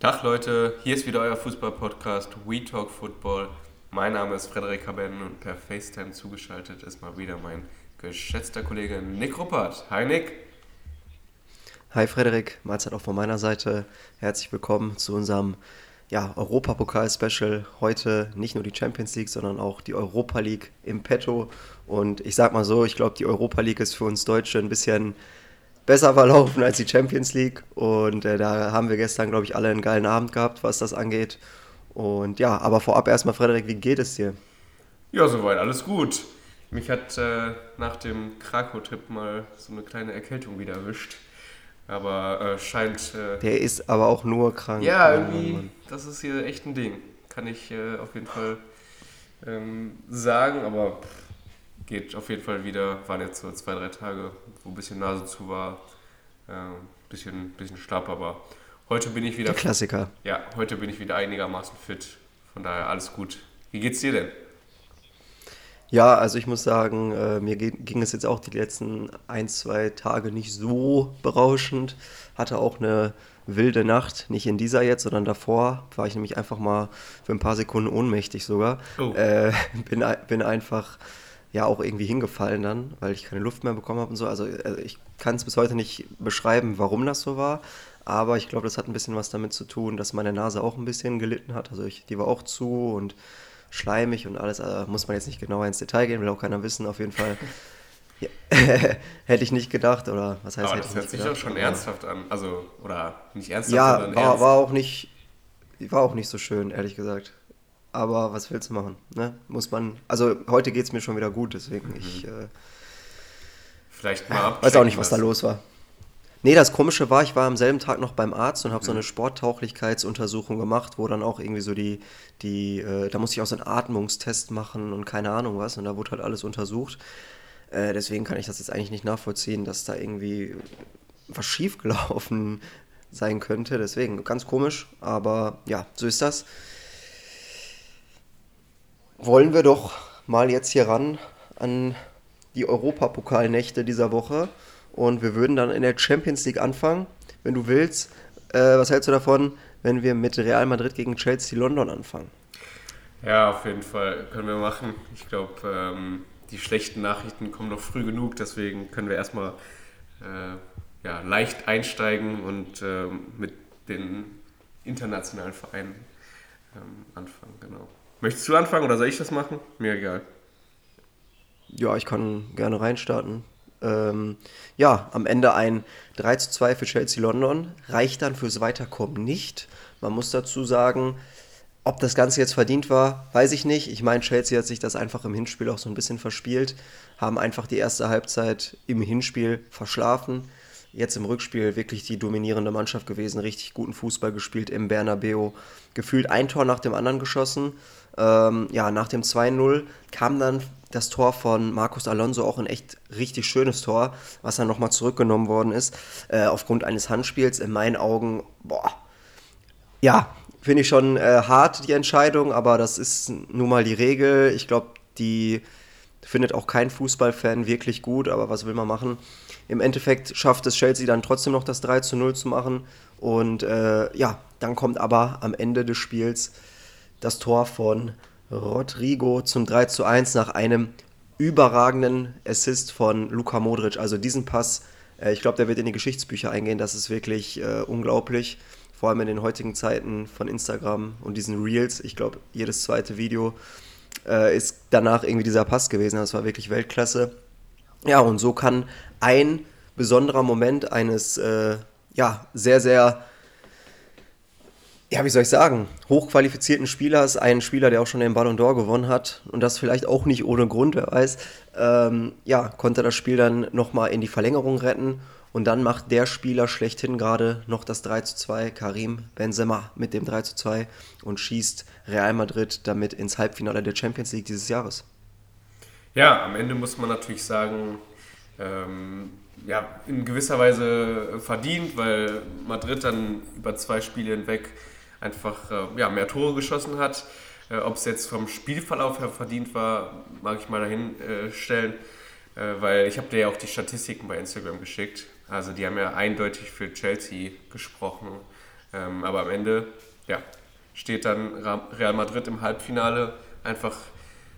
Tag Leute, hier ist wieder euer Fußball-Podcast We Talk Football. Mein Name ist Frederik Haben und per FaceTime zugeschaltet ist mal wieder mein geschätzter Kollege Nick Ruppert. Hi Nick. Hi Frederik, Mahlzeit auch von meiner Seite. Herzlich willkommen zu unserem ja, Europapokal-Special. Heute nicht nur die Champions League, sondern auch die Europa League im Petto. Und ich sag mal so, ich glaube, die Europa League ist für uns Deutsche ein bisschen besser verlaufen als die Champions League. Und äh, da haben wir gestern, glaube ich, alle einen geilen Abend gehabt, was das angeht. Und ja, aber vorab erstmal, Frederik, wie geht es dir? Ja, soweit alles gut. Mich hat äh, nach dem Krakau-Trip mal so eine kleine Erkältung wieder erwischt. Aber äh, scheint. Äh, Der ist aber auch nur krank. Ja, irgendwie, das ist hier echt ein Ding. Kann ich äh, auf jeden Fall ähm, sagen, aber pff, geht auf jeden Fall wieder. Waren jetzt so zwei, drei Tage, wo ein bisschen Nase zu war, äh, bisschen, bisschen schlapp, aber heute bin ich wieder. Der Klassiker. Ja, heute bin ich wieder einigermaßen fit. Von daher alles gut. Wie geht's dir denn? Ja, also ich muss sagen, äh, mir ging es jetzt auch die letzten ein, zwei Tage nicht so berauschend. Hatte auch eine wilde Nacht, nicht in dieser jetzt, sondern davor war ich nämlich einfach mal für ein paar Sekunden ohnmächtig sogar. Oh. Äh, bin, bin einfach ja auch irgendwie hingefallen dann, weil ich keine Luft mehr bekommen habe und so. Also, also ich kann es bis heute nicht beschreiben, warum das so war. Aber ich glaube, das hat ein bisschen was damit zu tun, dass meine Nase auch ein bisschen gelitten hat. Also ich, die war auch zu und schleimig und alles. Also muss man jetzt nicht genauer ins Detail gehen, will auch keiner wissen. Auf jeden Fall ja, hätte ich nicht gedacht. Oder was heißt Aber hätte das hört sich auch schon ernsthaft an. Also, oder nicht ernsthaft, Ja, sondern war, ernst. war auch nicht, war auch nicht so schön, ehrlich gesagt. Aber was willst du machen? Ne? Muss man. Also heute geht es mir schon wieder gut, deswegen ich äh, Vielleicht mal weiß auch nicht, was da los war. Nee, das Komische war, ich war am selben Tag noch beim Arzt und habe so eine Sporttauglichkeitsuntersuchung gemacht, wo dann auch irgendwie so die, die, äh, da musste ich auch so einen Atmungstest machen und keine Ahnung was und da wurde halt alles untersucht. Äh, deswegen kann ich das jetzt eigentlich nicht nachvollziehen, dass da irgendwie was schiefgelaufen sein könnte. Deswegen ganz komisch, aber ja, so ist das. Wollen wir doch mal jetzt hier ran an die Europapokalnächte dieser Woche und wir würden dann in der Champions League anfangen, wenn du willst. Äh, was hältst du davon, wenn wir mit Real Madrid gegen Chelsea London anfangen? Ja, auf jeden Fall können wir machen. Ich glaube, ähm, die schlechten Nachrichten kommen noch früh genug, deswegen können wir erstmal äh, ja, leicht einsteigen und ähm, mit den internationalen Vereinen ähm, anfangen. Genau. Möchtest du anfangen oder soll ich das machen? Mir egal. Ja, ich kann gerne reinstarten. Ähm, ja, am Ende ein 3 zu 2 für Chelsea London. Reicht dann fürs Weiterkommen nicht. Man muss dazu sagen, ob das Ganze jetzt verdient war, weiß ich nicht. Ich meine, Chelsea hat sich das einfach im Hinspiel auch so ein bisschen verspielt, haben einfach die erste Halbzeit im Hinspiel verschlafen. Jetzt im Rückspiel wirklich die dominierende Mannschaft gewesen, richtig guten Fußball gespielt im Bernabeu. Gefühlt ein Tor nach dem anderen geschossen. Ähm, ja, nach dem 2-0 kam dann das Tor von Marcos Alonso, auch ein echt richtig schönes Tor, was dann nochmal zurückgenommen worden ist, äh, aufgrund eines Handspiels. In meinen Augen, boah, ja, finde ich schon äh, hart, die Entscheidung, aber das ist nun mal die Regel. Ich glaube, die findet auch kein Fußballfan wirklich gut, aber was will man machen? Im Endeffekt schafft es Chelsea dann trotzdem noch das 3 zu 0 zu machen. Und äh, ja, dann kommt aber am Ende des Spiels das Tor von Rodrigo zum 3 zu 1 nach einem überragenden Assist von Luka Modric. Also diesen Pass, äh, ich glaube, der wird in die Geschichtsbücher eingehen. Das ist wirklich äh, unglaublich. Vor allem in den heutigen Zeiten von Instagram und diesen Reels. Ich glaube, jedes zweite Video äh, ist danach irgendwie dieser Pass gewesen. Das war wirklich Weltklasse. Ja, und so kann ein besonderer Moment eines äh, ja, sehr, sehr ja, wie soll ich sagen, hochqualifizierten Spielers, einen Spieler, der auch schon den Ballon d'Or gewonnen hat und das vielleicht auch nicht ohne Grund, wer weiß, ähm, ja, konnte das Spiel dann nochmal in die Verlängerung retten und dann macht der Spieler schlechthin gerade noch das 3 zu 2, Karim Benzema mit dem 3 zu 2 und schießt Real Madrid damit ins Halbfinale der Champions League dieses Jahres. Ja, am Ende muss man natürlich sagen, ähm, ja, in gewisser Weise verdient, weil Madrid dann über zwei Spiele hinweg einfach äh, ja, mehr Tore geschossen hat. Äh, Ob es jetzt vom Spielverlauf her verdient war, mag ich mal dahin äh, stellen, weil ich habe dir ja auch die Statistiken bei Instagram geschickt. Also die haben ja eindeutig für Chelsea gesprochen. Ähm, aber am Ende, ja, steht dann Real Madrid im Halbfinale einfach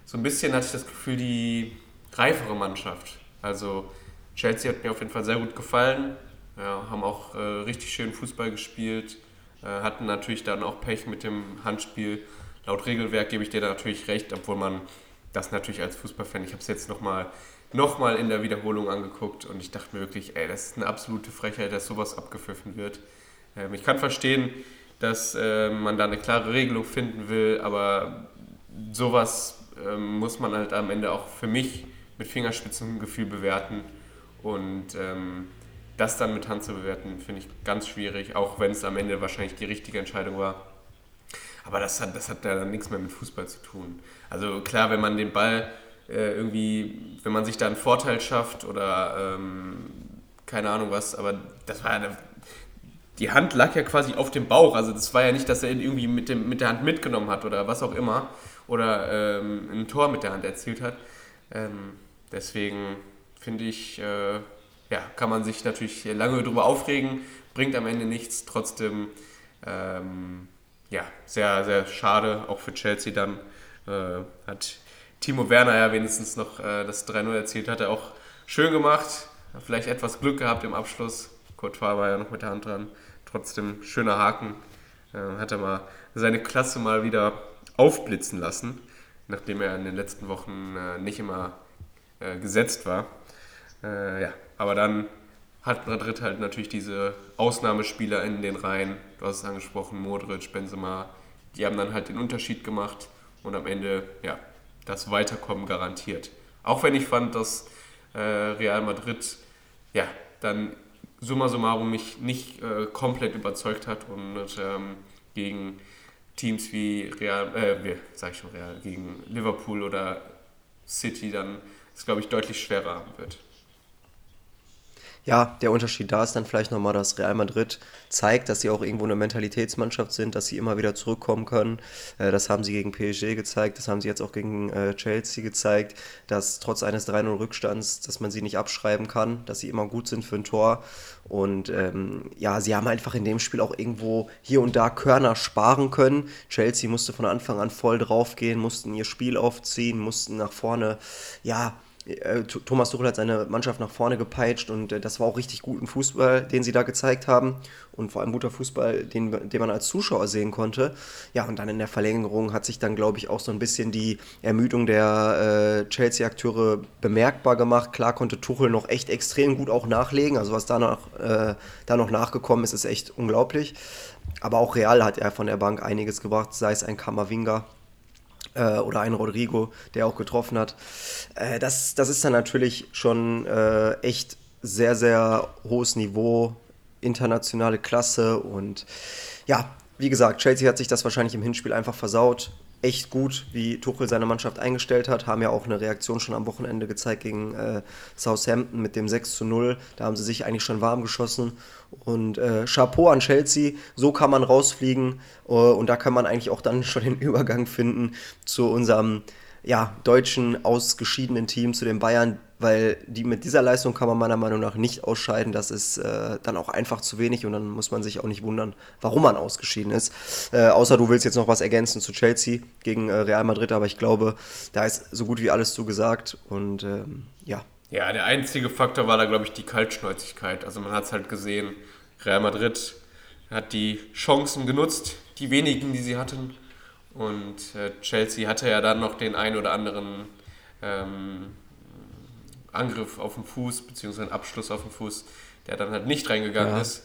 so ein bisschen, hatte ich das Gefühl, die reifere Mannschaft. Also Chelsea hat mir auf jeden Fall sehr gut gefallen, ja, haben auch äh, richtig schön Fußball gespielt, hatten natürlich dann auch Pech mit dem Handspiel. Laut Regelwerk gebe ich dir da natürlich recht, obwohl man das natürlich als Fußballfan, ich habe es jetzt nochmal noch mal in der Wiederholung angeguckt und ich dachte mir wirklich, ey, das ist eine absolute Frechheit, dass sowas abgepfiffen wird. Ähm, ich kann verstehen, dass äh, man da eine klare Regelung finden will, aber sowas ähm, muss man halt am Ende auch für mich mit Fingerspitzengefühl bewerten und ähm, das dann mit Hand zu bewerten, finde ich ganz schwierig, auch wenn es am Ende wahrscheinlich die richtige Entscheidung war. Aber das hat, das hat ja dann nichts mehr mit Fußball zu tun. Also klar, wenn man den Ball äh, irgendwie, wenn man sich da einen Vorteil schafft oder ähm, keine Ahnung was, aber das war ja die Hand lag ja quasi auf dem Bauch. Also das war ja nicht, dass er ihn irgendwie mit, dem, mit der Hand mitgenommen hat oder was auch immer. Oder ähm, ein Tor mit der Hand erzielt hat. Ähm, deswegen finde ich, äh, ja, kann man sich natürlich lange darüber aufregen, bringt am Ende nichts. Trotzdem, ähm, ja, sehr, sehr schade, auch für Chelsea dann. Äh, hat Timo Werner ja wenigstens noch äh, das 3-0 erzielt, hat er auch schön gemacht. Vielleicht etwas Glück gehabt im Abschluss. Courtois war ja noch mit der Hand dran trotzdem schöner Haken. Äh, hat er mal seine Klasse mal wieder aufblitzen lassen, nachdem er in den letzten Wochen äh, nicht immer äh, gesetzt war. Äh, ja, aber dann hat Madrid halt natürlich diese Ausnahmespieler in den Reihen. Du hast es angesprochen, Modric, Benzema. Die haben dann halt den Unterschied gemacht und am Ende, ja, das Weiterkommen garantiert. Auch wenn ich fand, dass äh, Real Madrid ja dann summa summarum mich nicht äh, komplett überzeugt hat und ähm, gegen Teams wie Real, äh, sag ich schon Real, gegen Liverpool oder City dann es, glaube ich, deutlich schwerer haben wird. Ja, der Unterschied da ist dann vielleicht nochmal, dass Real Madrid zeigt, dass sie auch irgendwo eine Mentalitätsmannschaft sind, dass sie immer wieder zurückkommen können. Äh, das haben sie gegen PSG gezeigt, das haben sie jetzt auch gegen äh, Chelsea gezeigt, dass trotz eines 3-0 Rückstands, dass man sie nicht abschreiben kann, dass sie immer gut sind für ein Tor. Und ähm, ja, sie haben einfach in dem Spiel auch irgendwo hier und da Körner sparen können. Chelsea musste von Anfang an voll draufgehen, mussten ihr Spiel aufziehen, mussten nach vorne, ja, Thomas Tuchel hat seine Mannschaft nach vorne gepeitscht und äh, das war auch richtig guten Fußball, den sie da gezeigt haben und vor allem guter Fußball, den, den man als Zuschauer sehen konnte. Ja, und dann in der Verlängerung hat sich dann, glaube ich, auch so ein bisschen die Ermüdung der äh, Chelsea-Akteure bemerkbar gemacht. Klar konnte Tuchel noch echt extrem gut auch nachlegen, also was da noch, äh, da noch nachgekommen ist, ist echt unglaublich. Aber auch Real hat er von der Bank einiges gebracht, sei es ein Kamavinga, äh, oder ein Rodrigo, der auch getroffen hat. Äh, das, das ist dann natürlich schon äh, echt sehr, sehr hohes Niveau, internationale Klasse und ja, wie gesagt, Chelsea hat sich das wahrscheinlich im Hinspiel einfach versaut echt gut, wie Tuchel seine Mannschaft eingestellt hat. Haben ja auch eine Reaktion schon am Wochenende gezeigt gegen äh, Southampton mit dem 6 zu 0. Da haben sie sich eigentlich schon warm geschossen. Und äh, Chapeau an Chelsea, so kann man rausfliegen. Uh, und da kann man eigentlich auch dann schon den Übergang finden zu unserem ja, deutschen ausgeschiedenen Team, zu den Bayern, weil die mit dieser Leistung kann man meiner Meinung nach nicht ausscheiden. Das ist äh, dann auch einfach zu wenig und dann muss man sich auch nicht wundern, warum man ausgeschieden ist. Äh, außer du willst jetzt noch was ergänzen zu Chelsea gegen äh, Real Madrid, aber ich glaube, da ist so gut wie alles zugesagt und ähm, ja. Ja, der einzige Faktor war da, glaube ich, die Kaltschnäuzigkeit. Also man hat es halt gesehen, Real Madrid hat die Chancen genutzt, die wenigen, die sie hatten. Und äh, Chelsea hatte ja dann noch den ein oder anderen ähm, Angriff auf den Fuß, beziehungsweise einen Abschluss auf den Fuß, der dann halt nicht reingegangen ja. ist.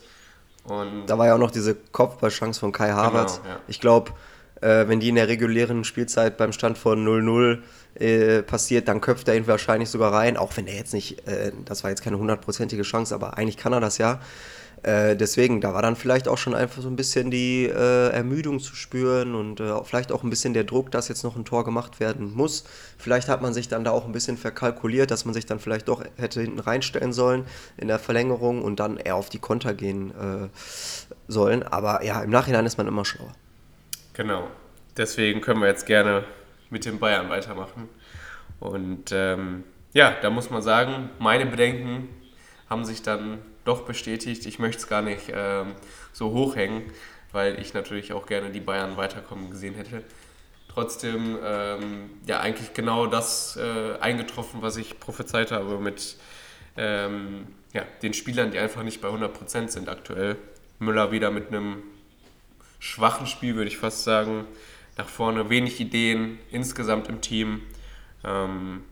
Und da war ja auch noch diese Kopfballchance von Kai Havertz. Genau, ja. Ich glaube, äh, wenn die in der regulären Spielzeit beim Stand von 0-0 äh, passiert, dann köpft er ihn wahrscheinlich sogar rein, auch wenn er jetzt nicht, äh, das war jetzt keine hundertprozentige Chance, aber eigentlich kann er das ja. Äh, deswegen, da war dann vielleicht auch schon einfach so ein bisschen die äh, Ermüdung zu spüren und äh, vielleicht auch ein bisschen der Druck, dass jetzt noch ein Tor gemacht werden muss. Vielleicht hat man sich dann da auch ein bisschen verkalkuliert, dass man sich dann vielleicht doch hätte hinten reinstellen sollen in der Verlängerung und dann eher auf die Konter gehen äh, sollen. Aber ja, im Nachhinein ist man immer schlauer. Genau. Deswegen können wir jetzt gerne mit den Bayern weitermachen. Und ähm, ja, da muss man sagen, meine Bedenken haben sich dann doch bestätigt. Ich möchte es gar nicht ähm, so hochhängen. weil ich natürlich auch gerne die Bayern weiterkommen gesehen hätte. Trotzdem, ähm, ja, eigentlich genau das äh, eingetroffen, was ich prophezeit habe mit ähm, ja, den Spielern, die einfach nicht bei 100% sind aktuell. Müller wieder mit einem schwachen Spiel, würde ich fast sagen. Nach vorne wenig Ideen insgesamt im Team. Ähm,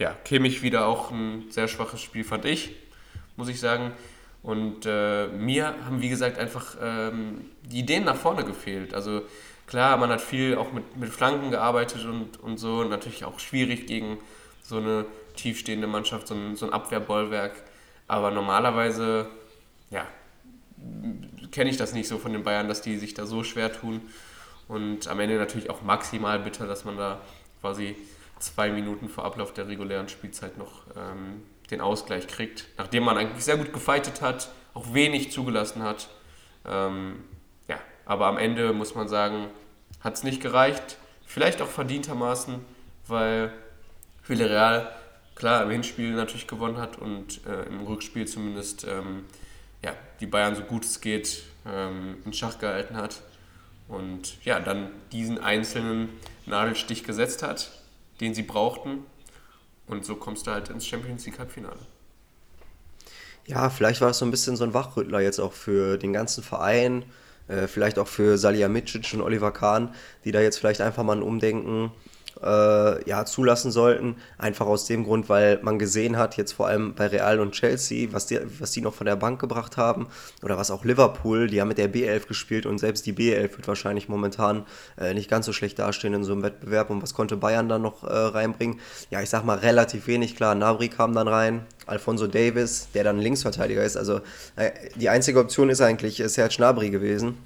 ja, Kimmich wieder auch ein sehr schwaches Spiel, fand ich, muss ich sagen. Und äh, mir haben, wie gesagt, einfach ähm, die Ideen nach vorne gefehlt. Also klar, man hat viel auch mit, mit Flanken gearbeitet und, und so. Und natürlich auch schwierig gegen so eine tiefstehende Mannschaft, so ein, so ein Abwehrbollwerk. Aber normalerweise, ja, kenne ich das nicht so von den Bayern, dass die sich da so schwer tun. Und am Ende natürlich auch maximal bitter, dass man da quasi zwei Minuten vor Ablauf der regulären Spielzeit noch ähm, den Ausgleich kriegt, nachdem man eigentlich sehr gut gefeitet hat, auch wenig zugelassen hat. Ähm, ja, aber am Ende muss man sagen, hat es nicht gereicht. Vielleicht auch verdientermaßen, weil Villarreal klar im Hinspiel natürlich gewonnen hat und äh, im Rückspiel zumindest ähm, ja, die Bayern so gut es geht ähm, in Schach gehalten hat und ja, dann diesen einzelnen Nadelstich gesetzt hat, den sie brauchten. Und so kommst du halt ins Champions League Halbfinale. Ja, vielleicht war es so ein bisschen so ein Wachrüttler jetzt auch für den ganzen Verein, äh, vielleicht auch für Salihamidzic und Oliver Kahn, die da jetzt vielleicht einfach mal ein Umdenken äh, ja, zulassen sollten. Einfach aus dem Grund, weil man gesehen hat, jetzt vor allem bei Real und Chelsea, was die, was die noch von der Bank gebracht haben. Oder was auch Liverpool, die haben mit der B11 gespielt und selbst die B11 wird wahrscheinlich momentan äh, nicht ganz so schlecht dastehen in so einem Wettbewerb. Und was konnte Bayern dann noch äh, reinbringen? Ja, ich sag mal relativ wenig. Klar, Nabri kam dann rein, Alfonso Davis, der dann Linksverteidiger ist. Also äh, die einzige Option ist eigentlich Serge Gnabry gewesen.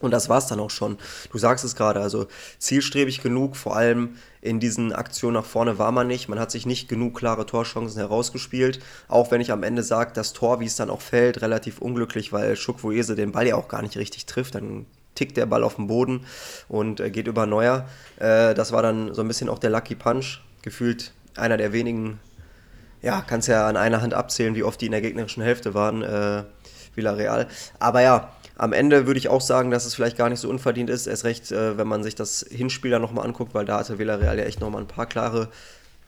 Und das war es dann auch schon. Du sagst es gerade, also zielstrebig genug, vor allem in diesen Aktionen nach vorne war man nicht. Man hat sich nicht genug klare Torchancen herausgespielt. Auch wenn ich am Ende sage, das Tor, wie es dann auch fällt, relativ unglücklich, weil Schukwoese den Ball ja auch gar nicht richtig trifft. Dann tickt der Ball auf den Boden und äh, geht über Neuer. Äh, das war dann so ein bisschen auch der Lucky Punch. Gefühlt einer der wenigen, ja, kannst ja an einer Hand abzählen, wie oft die in der gegnerischen Hälfte waren, äh, Villarreal. Aber ja, am Ende würde ich auch sagen, dass es vielleicht gar nicht so unverdient ist. Erst recht, äh, wenn man sich das Hinspiel dann nochmal anguckt, weil da hatte Villarreal ja echt nochmal ein paar klare,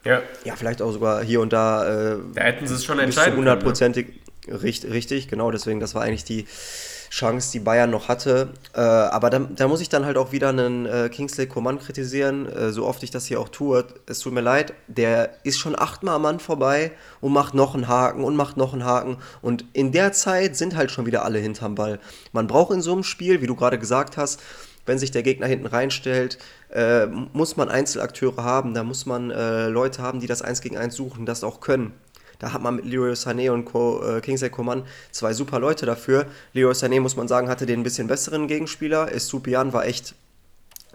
ja. ja, vielleicht auch sogar hier und da. Äh, da hätten sie es schon entscheiden können. Ne? Hundertprozentig richtig, richtig, genau. Deswegen, das war eigentlich die Chance, die Bayern noch hatte. Äh, aber da, da, muss ich dann halt auch wieder einen äh, Kingsley Coman kritisieren, äh, so oft ich das hier auch tue. Es tut mir leid, der ist schon achtmal am Mann vorbei und macht noch einen Haken und macht noch einen Haken. Und in der Zeit sind halt schon wieder alle hinterm Ball. Man braucht in so einem Spiel, wie du gerade gesagt hast, wenn sich der Gegner hinten reinstellt, äh, muss man Einzelakteure haben, da muss man äh, Leute haben, die das eins gegen eins suchen, das auch können. Da hat man mit Leroy Sané und Co, äh, Kingsley Coman zwei super Leute dafür. Leroy Sané, muss man sagen, hatte den ein bisschen besseren Gegenspieler. Estupian war echt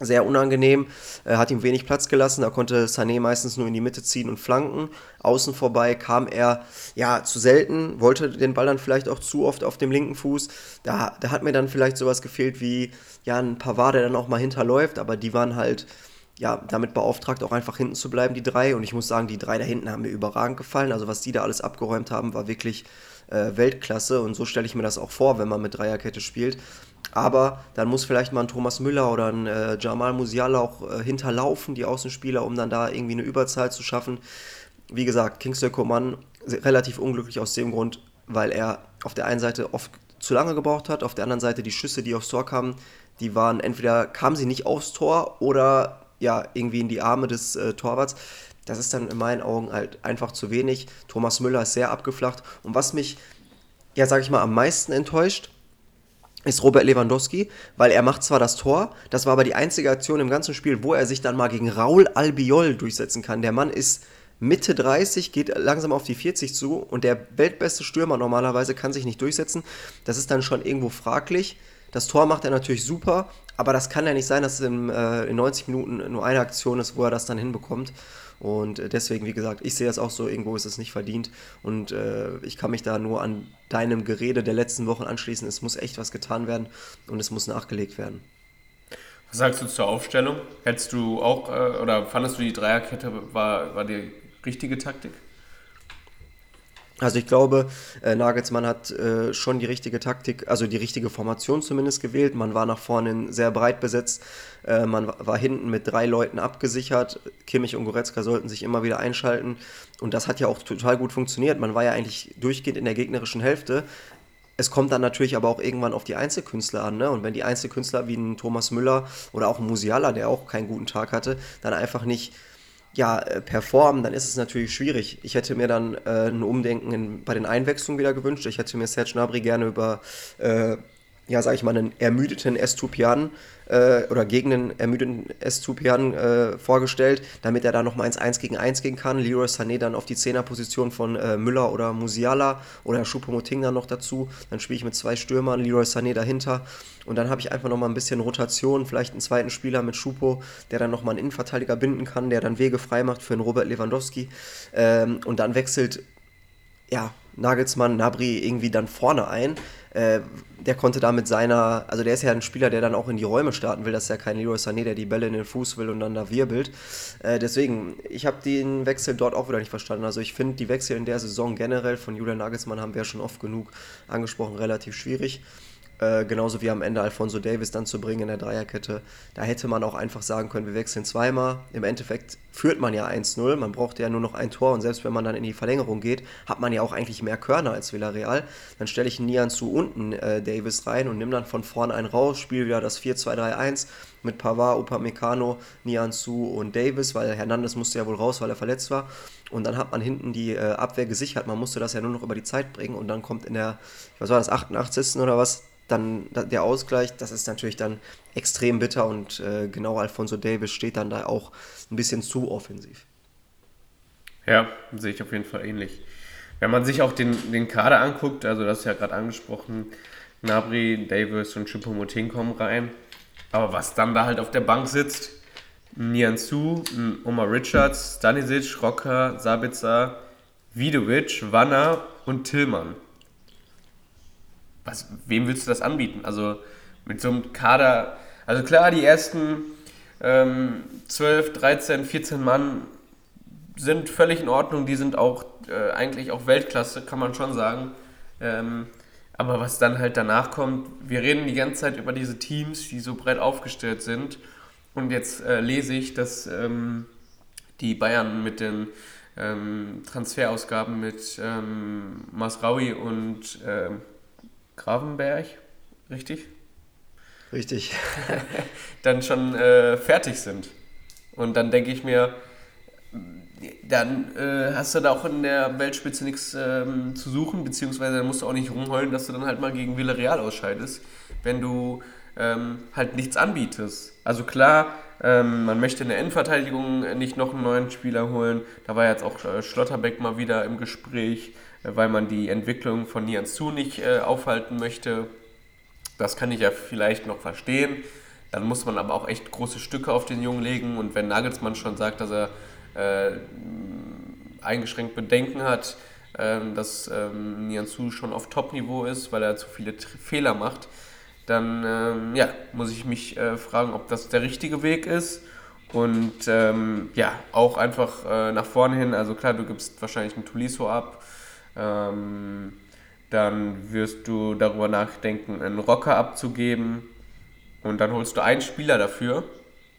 sehr unangenehm, äh, hat ihm wenig Platz gelassen, da konnte Sané meistens nur in die Mitte ziehen und flanken. Außen vorbei kam er ja zu selten, wollte den Ball dann vielleicht auch zu oft auf dem linken Fuß. Da, da hat mir dann vielleicht sowas gefehlt wie ja ein Pavard, der dann auch mal hinterläuft, aber die waren halt ja, damit beauftragt, auch einfach hinten zu bleiben, die drei. Und ich muss sagen, die drei da hinten haben mir überragend gefallen. Also was die da alles abgeräumt haben, war wirklich äh, Weltklasse. Und so stelle ich mir das auch vor, wenn man mit Dreierkette spielt. Aber dann muss vielleicht mal ein Thomas Müller oder ein äh, Jamal Musiala auch äh, hinterlaufen, die Außenspieler, um dann da irgendwie eine Überzahl zu schaffen. Wie gesagt, Kingsley Coman relativ unglücklich aus dem Grund, weil er auf der einen Seite oft zu lange gebraucht hat, auf der anderen Seite die Schüsse, die aufs Tor kamen, die waren entweder kamen sie nicht aufs Tor oder ja, irgendwie in die Arme des äh, Torwarts. Das ist dann in meinen Augen halt einfach zu wenig. Thomas Müller ist sehr abgeflacht. Und was mich, ja, sag ich mal, am meisten enttäuscht, ist Robert Lewandowski, weil er macht zwar das Tor, das war aber die einzige Aktion im ganzen Spiel, wo er sich dann mal gegen Raul Albiol durchsetzen kann. Der Mann ist Mitte 30, geht langsam auf die 40 zu und der weltbeste Stürmer normalerweise kann sich nicht durchsetzen. Das ist dann schon irgendwo fraglich. Das Tor macht er natürlich super, aber das kann ja nicht sein, dass in, äh, in 90 Minuten nur eine Aktion ist, wo er das dann hinbekommt. Und äh, deswegen, wie gesagt, ich sehe das auch so, irgendwo ist es nicht verdient. Und äh, ich kann mich da nur an deinem Gerede der letzten Wochen anschließen. Es muss echt was getan werden und es muss nachgelegt werden. Was sagst du zur Aufstellung? Hättest du auch, äh, oder fandest du die Dreierkette war, war die richtige Taktik? Also ich glaube, äh, Nagelsmann hat äh, schon die richtige Taktik, also die richtige Formation zumindest gewählt. Man war nach vorne sehr breit besetzt. Äh, man war hinten mit drei Leuten abgesichert. Kimmich und Goretzka sollten sich immer wieder einschalten. Und das hat ja auch total gut funktioniert. Man war ja eigentlich durchgehend in der gegnerischen Hälfte. Es kommt dann natürlich aber auch irgendwann auf die Einzelkünstler an. Ne? Und wenn die Einzelkünstler wie ein Thomas Müller oder auch ein Musiala, der auch keinen guten Tag hatte, dann einfach nicht ja, äh, performen, dann ist es natürlich schwierig. Ich hätte mir dann äh, ein Umdenken in, bei den Einwechslungen wieder gewünscht. Ich hätte mir Serge Gnabry gerne über, äh, ja, sag ich mal, einen ermüdeten Estupian äh, oder gegen einen ermüdeten Estupian äh, vorgestellt, damit er da nochmal ins 1 gegen 1 gehen kann. Leroy Sané dann auf die Zehnerposition von äh, Müller oder Musiala oder Choupo-Moting dann noch dazu. Dann spiele ich mit zwei Stürmern, Leroy Sané dahinter. Und dann habe ich einfach nochmal ein bisschen Rotation, vielleicht einen zweiten Spieler mit Schupo, der dann nochmal einen Innenverteidiger binden kann, der dann Wege frei macht für einen Robert Lewandowski. Ähm, und dann wechselt ja, Nagelsmann, Nabri irgendwie dann vorne ein. Äh, der konnte da mit seiner, also der ist ja ein Spieler, der dann auch in die Räume starten will. Das ist ja kein Leroy Sané, der die Bälle in den Fuß will und dann da wirbelt. Äh, deswegen, ich habe den Wechsel dort auch wieder nicht verstanden. Also ich finde die Wechsel in der Saison generell von Julian Nagelsmann haben wir ja schon oft genug angesprochen, relativ schwierig. Äh, genauso wie am Ende Alfonso Davis dann zu bringen in der Dreierkette. Da hätte man auch einfach sagen können, wir wechseln zweimal. Im Endeffekt führt man ja 1-0, man braucht ja nur noch ein Tor und selbst wenn man dann in die Verlängerung geht, hat man ja auch eigentlich mehr Körner als Villarreal. Dann stelle ich Nian zu unten äh, Davis rein und nehme dann von vorne einen raus, spiele wieder das 4-2-3-1 mit Pavard, Upamecano, Nianzu und Davis, weil Hernandez musste ja wohl raus, weil er verletzt war. Und dann hat man hinten die äh, Abwehr gesichert. Man musste das ja nur noch über die Zeit bringen. Und dann kommt in der, was war das, 88. oder was, dann der Ausgleich, das ist natürlich dann extrem bitter und äh, genau Alfonso Davis steht dann da auch ein bisschen zu offensiv. Ja, sehe ich auf jeden Fall ähnlich. Wenn man sich auch den, den Kader anguckt, also das ist ja gerade angesprochen, Nabri, Davis und Choupo-Moting kommen rein. Aber was dann da halt auf der Bank sitzt, Nianzu, Omar Richards, Stanisic, Rocker, Sabitzer, Vidovic, Wanner und Tillmann was, wem willst du das anbieten? Also mit so einem Kader, also klar, die ersten ähm, 12, 13, 14 Mann sind völlig in Ordnung, die sind auch äh, eigentlich auch Weltklasse, kann man schon sagen. Ähm, aber was dann halt danach kommt, wir reden die ganze Zeit über diese Teams, die so breit aufgestellt sind. Und jetzt äh, lese ich, dass ähm, die Bayern mit den ähm, Transferausgaben mit ähm, Masraui und ähm, Gravenberg, richtig? Richtig. dann schon äh, fertig sind. Und dann denke ich mir, dann äh, hast du da auch in der Weltspitze nichts ähm, zu suchen, beziehungsweise dann musst du auch nicht rumheulen, dass du dann halt mal gegen Villarreal ausscheidest, wenn du ähm, halt nichts anbietest. Also klar, ähm, man möchte in der Endverteidigung nicht noch einen neuen Spieler holen. Da war jetzt auch äh, Schlotterbeck mal wieder im Gespräch weil man die Entwicklung von Nian Su nicht äh, aufhalten möchte. Das kann ich ja vielleicht noch verstehen. Dann muss man aber auch echt große Stücke auf den Jungen legen. Und wenn Nagelsmann schon sagt, dass er äh, eingeschränkt Bedenken hat, äh, dass ähm, Nian Su schon auf Top-Niveau ist, weil er zu viele T Fehler macht, dann ähm, ja, muss ich mich äh, fragen, ob das der richtige Weg ist. Und ähm, ja, auch einfach äh, nach vorne hin. Also klar, du gibst wahrscheinlich einen Tuliso ab ähm, dann wirst du darüber nachdenken, einen Rocker abzugeben. Und dann holst du einen Spieler dafür.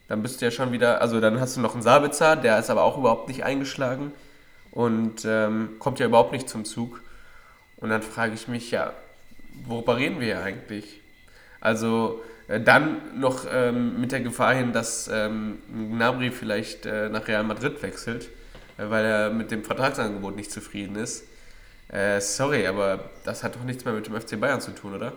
Dann bist du ja schon wieder, also dann hast du noch einen Sabitzer, der ist aber auch überhaupt nicht eingeschlagen und ähm, kommt ja überhaupt nicht zum Zug. Und dann frage ich mich, ja, worüber reden wir ja eigentlich? Also äh, dann noch ähm, mit der Gefahr hin, dass ähm, Gnabry vielleicht äh, nach Real Madrid wechselt, äh, weil er mit dem Vertragsangebot nicht zufrieden ist. Äh, sorry, aber das hat doch nichts mehr mit dem FC Bayern zu tun, oder?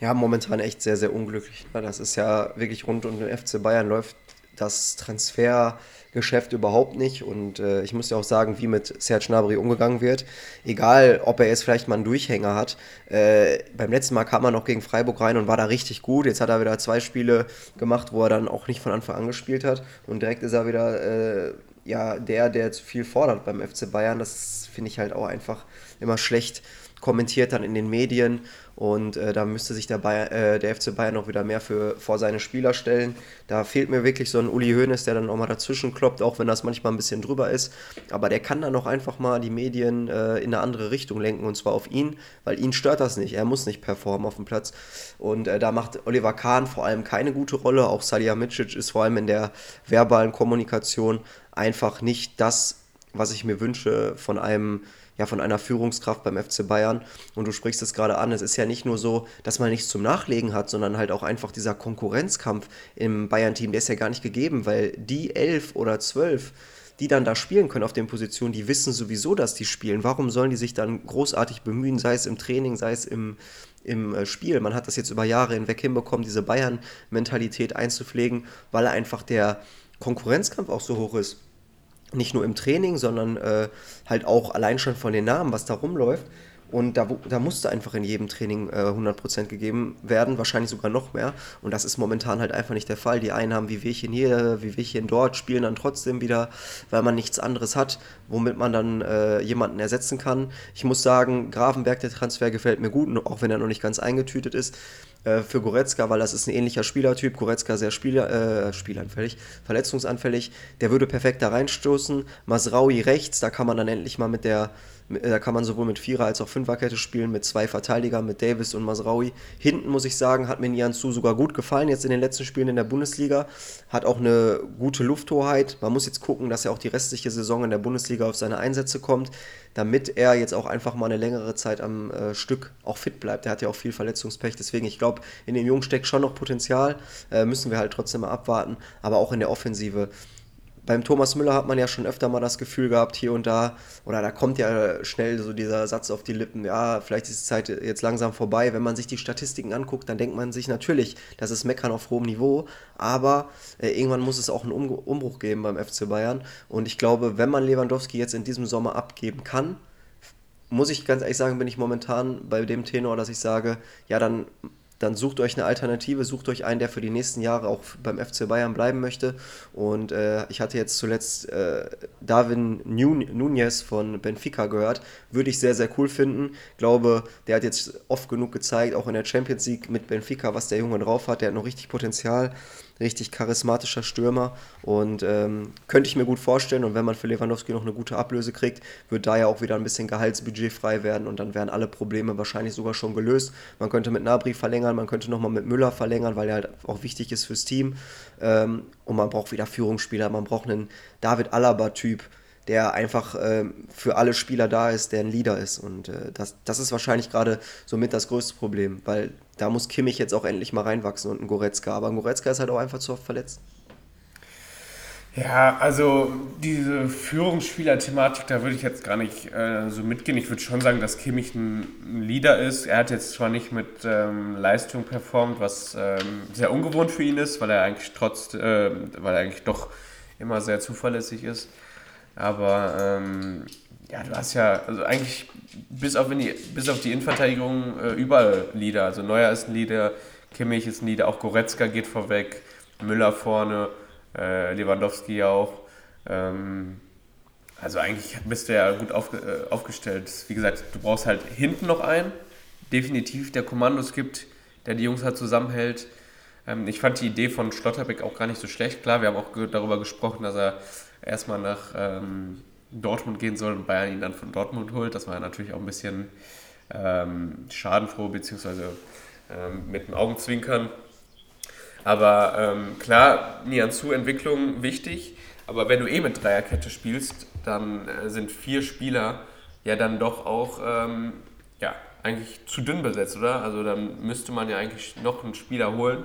Ja, momentan echt sehr, sehr unglücklich. Das ist ja wirklich rund um den FC Bayern läuft das Transfergeschäft überhaupt nicht. Und äh, ich muss ja auch sagen, wie mit Serge Gnabry umgegangen wird. Egal, ob er jetzt vielleicht mal einen Durchhänger hat. Äh, beim letzten Mal kam er noch gegen Freiburg rein und war da richtig gut. Jetzt hat er wieder zwei Spiele gemacht, wo er dann auch nicht von Anfang an gespielt hat. Und direkt ist er wieder äh, ja, der, der zu viel fordert beim FC Bayern. Das finde ich halt auch einfach immer schlecht kommentiert dann in den Medien und äh, da müsste sich der, Bayern, äh, der FC Bayern auch wieder mehr für, vor seine Spieler stellen. Da fehlt mir wirklich so ein Uli Hoeneß, der dann auch mal dazwischen kloppt, auch wenn das manchmal ein bisschen drüber ist. Aber der kann dann auch einfach mal die Medien äh, in eine andere Richtung lenken und zwar auf ihn, weil ihn stört das nicht. Er muss nicht performen auf dem Platz. Und äh, da macht Oliver Kahn vor allem keine gute Rolle. Auch Salihamidzic ist vor allem in der verbalen Kommunikation einfach nicht das, was ich mir wünsche von einem ja, von einer Führungskraft beim FC Bayern. Und du sprichst es gerade an, es ist ja nicht nur so, dass man nichts zum Nachlegen hat, sondern halt auch einfach dieser Konkurrenzkampf im Bayern-Team, der ist ja gar nicht gegeben, weil die elf oder zwölf, die dann da spielen können auf den Positionen, die wissen sowieso, dass die spielen. Warum sollen die sich dann großartig bemühen, sei es im Training, sei es im, im äh, Spiel? Man hat das jetzt über Jahre hinweg hinbekommen, diese Bayern-Mentalität einzupflegen, weil einfach der Konkurrenzkampf auch so hoch ist nicht nur im Training, sondern äh, halt auch allein schon von den Namen, was da rumläuft. Und da, da musste einfach in jedem Training äh, 100% gegeben werden, wahrscheinlich sogar noch mehr. Und das ist momentan halt einfach nicht der Fall. Die einen haben wie Wehchen hier, wie Wehchen dort, spielen dann trotzdem wieder, weil man nichts anderes hat, womit man dann äh, jemanden ersetzen kann. Ich muss sagen, Grafenberg, der Transfer gefällt mir gut, auch wenn er noch nicht ganz eingetütet ist. Äh, für Goretzka, weil das ist ein ähnlicher Spielertyp. Goretzka sehr Spieler, äh, spielanfällig, verletzungsanfällig. Der würde perfekt da reinstoßen. Masraui rechts, da kann man dann endlich mal mit der da kann man sowohl mit Vierer- als auch Fünferkette spielen, mit zwei Verteidigern, mit Davis und Masraui. Hinten, muss ich sagen, hat mir Nianzu sogar gut gefallen, jetzt in den letzten Spielen in der Bundesliga. Hat auch eine gute Lufthoheit. Man muss jetzt gucken, dass er auch die restliche Saison in der Bundesliga auf seine Einsätze kommt, damit er jetzt auch einfach mal eine längere Zeit am äh, Stück auch fit bleibt. Er hat ja auch viel Verletzungspech, deswegen, ich glaube, in dem Jungen steckt schon noch Potenzial. Äh, müssen wir halt trotzdem mal abwarten. Aber auch in der Offensive beim Thomas Müller hat man ja schon öfter mal das Gefühl gehabt, hier und da, oder da kommt ja schnell so dieser Satz auf die Lippen, ja, vielleicht ist die Zeit jetzt langsam vorbei. Wenn man sich die Statistiken anguckt, dann denkt man sich natürlich, das ist Meckern auf hohem Niveau, aber äh, irgendwann muss es auch einen um Umbruch geben beim FC Bayern. Und ich glaube, wenn man Lewandowski jetzt in diesem Sommer abgeben kann, muss ich ganz ehrlich sagen, bin ich momentan bei dem Tenor, dass ich sage, ja, dann dann sucht euch eine Alternative, sucht euch einen, der für die nächsten Jahre auch beim FC Bayern bleiben möchte. Und äh, ich hatte jetzt zuletzt äh, Darwin Nunez von Benfica gehört. Würde ich sehr, sehr cool finden. Glaube, der hat jetzt oft genug gezeigt, auch in der Champions League mit Benfica, was der Junge drauf hat. Der hat noch richtig Potenzial richtig charismatischer Stürmer und ähm, könnte ich mir gut vorstellen. Und wenn man für Lewandowski noch eine gute Ablöse kriegt, wird da ja auch wieder ein bisschen Gehaltsbudget frei werden und dann wären alle Probleme wahrscheinlich sogar schon gelöst. Man könnte mit Nabri verlängern, man könnte nochmal mit Müller verlängern, weil er halt auch wichtig ist fürs Team. Ähm, und man braucht wieder Führungsspieler, man braucht einen David Alaba-Typ der einfach äh, für alle Spieler da ist, der ein Leader ist. Und äh, das, das ist wahrscheinlich gerade somit das größte Problem, weil da muss Kimmich jetzt auch endlich mal reinwachsen und ein Goretzka. Aber ein Goretzka ist halt auch einfach zu oft verletzt. Ja, also diese Führungsspieler-Thematik, da würde ich jetzt gar nicht äh, so mitgehen. Ich würde schon sagen, dass Kimmich ein, Leader ist. Er hat jetzt zwar nicht mit ähm, Leistung performt, was ähm, sehr ungewohnt für ihn ist, weil er eigentlich trotz, äh, weil er eigentlich doch immer sehr zuverlässig ist. Aber ähm, ja, du hast ja, also eigentlich bis auf, die, bis auf die Innenverteidigung äh, überall Leader. Also Neuer ist ein Leader, Kimmich ist ein Leader, auch Goretzka geht vorweg, Müller vorne, äh, Lewandowski auch. Ähm, also eigentlich bist du ja gut auf, äh, aufgestellt. Wie gesagt, du brauchst halt hinten noch einen, definitiv, der Kommandos gibt, der die Jungs halt zusammenhält. Ähm, ich fand die Idee von Schlotterbeck auch gar nicht so schlecht. Klar, wir haben auch darüber gesprochen, dass er erstmal nach ähm, Dortmund gehen soll und Bayern ihn dann von Dortmund holt. Das war natürlich auch ein bisschen ähm, schadenfroh, beziehungsweise ähm, mit dem Augenzwinkern. Aber ähm, klar, Nianzu-Entwicklung wichtig. Aber wenn du eh mit Dreierkette spielst, dann äh, sind vier Spieler ja dann doch auch ähm, ja, eigentlich zu dünn besetzt, oder? Also dann müsste man ja eigentlich noch einen Spieler holen.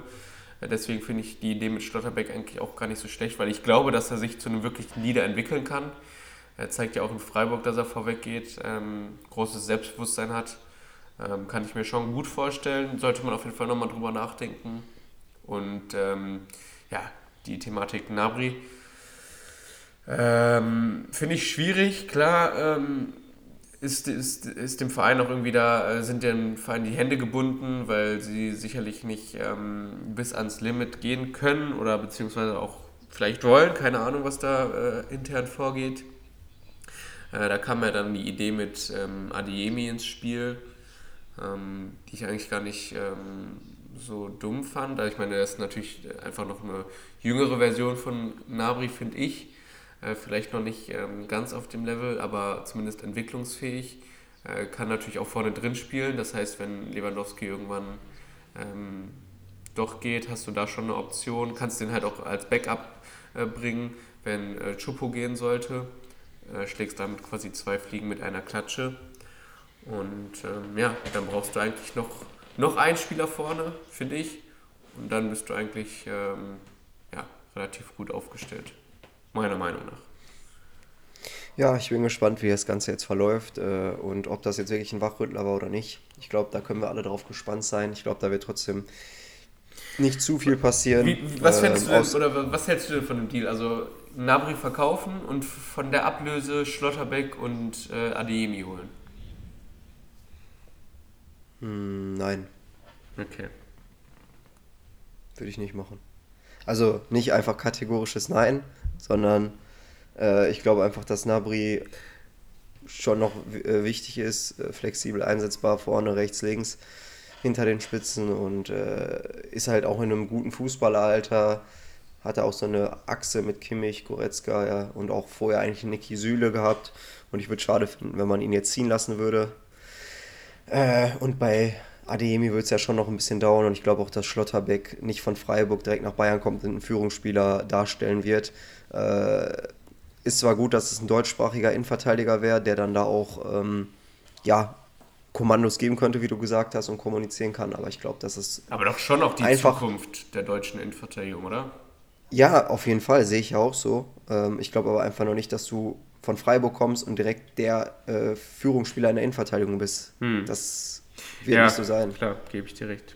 Deswegen finde ich die Idee mit Stotterbeck eigentlich auch gar nicht so schlecht, weil ich glaube, dass er sich zu einem wirklichen Leader entwickeln kann. Er zeigt ja auch in Freiburg, dass er vorweg geht, ähm, großes Selbstbewusstsein hat. Ähm, kann ich mir schon gut vorstellen. Sollte man auf jeden Fall nochmal drüber nachdenken. Und ähm, ja, die Thematik Nabri ähm, finde ich schwierig. Klar, ähm, ist, ist, ist dem Verein auch irgendwie da, äh, sind dem Verein die Hände gebunden, weil sie sicherlich nicht ähm, bis ans Limit gehen können oder beziehungsweise auch vielleicht wollen, keine Ahnung, was da äh, intern vorgeht. Äh, da kam ja dann die Idee mit ähm, Adiemi ins Spiel, ähm, die ich eigentlich gar nicht ähm, so dumm fand. Also ich meine, er ist natürlich einfach noch eine jüngere Version von Nabri, finde ich. Äh, vielleicht noch nicht ähm, ganz auf dem Level, aber zumindest entwicklungsfähig. Äh, kann natürlich auch vorne drin spielen. Das heißt, wenn Lewandowski irgendwann ähm, doch geht, hast du da schon eine Option. Kannst den halt auch als Backup äh, bringen, wenn äh, Chupo gehen sollte. Äh, schlägst damit quasi zwei Fliegen mit einer Klatsche. Und ähm, ja, dann brauchst du eigentlich noch, noch einen Spieler vorne, finde ich. Und dann bist du eigentlich ähm, ja, relativ gut aufgestellt. Meiner Meinung nach. Ja, ich bin gespannt, wie das Ganze jetzt verläuft äh, und ob das jetzt wirklich ein Wachrüttler war oder nicht. Ich glaube, da können wir alle drauf gespannt sein. Ich glaube, da wird trotzdem nicht zu viel passieren. Wie, was, ähm, du denn, oder was hältst du denn von dem Deal? Also Nabri verkaufen und von der Ablöse Schlotterbeck und äh, Adeyemi holen? Hm, nein. Okay. Würde ich nicht machen. Also nicht einfach kategorisches Nein, sondern äh, ich glaube einfach, dass Nabri schon noch äh, wichtig ist, äh, flexibel einsetzbar vorne, rechts, links, hinter den Spitzen und äh, ist halt auch in einem guten Fußballeralter. Hatte auch so eine Achse mit Kimmich, Goretzka ja, und auch vorher eigentlich Niki Süle gehabt. Und ich würde schade finden, wenn man ihn jetzt ziehen lassen würde. Äh, und bei Adeyemi wird es ja schon noch ein bisschen dauern und ich glaube auch, dass Schlotterbeck nicht von Freiburg direkt nach Bayern kommt und einen Führungsspieler darstellen wird. Äh, ist zwar gut, dass es ein deutschsprachiger Innenverteidiger wäre, der dann da auch ähm, ja, Kommandos geben könnte, wie du gesagt hast, und kommunizieren kann, aber ich glaube, das ist. Aber doch schon auch die einfach, Zukunft der deutschen Innenverteidigung, oder? Ja, auf jeden Fall, sehe ich auch so. Ähm, ich glaube aber einfach noch nicht, dass du von Freiburg kommst und direkt der äh, Führungsspieler in der Innenverteidigung bist. Hm. Das wird ja, nicht so sein. Klar, gebe ich dir recht.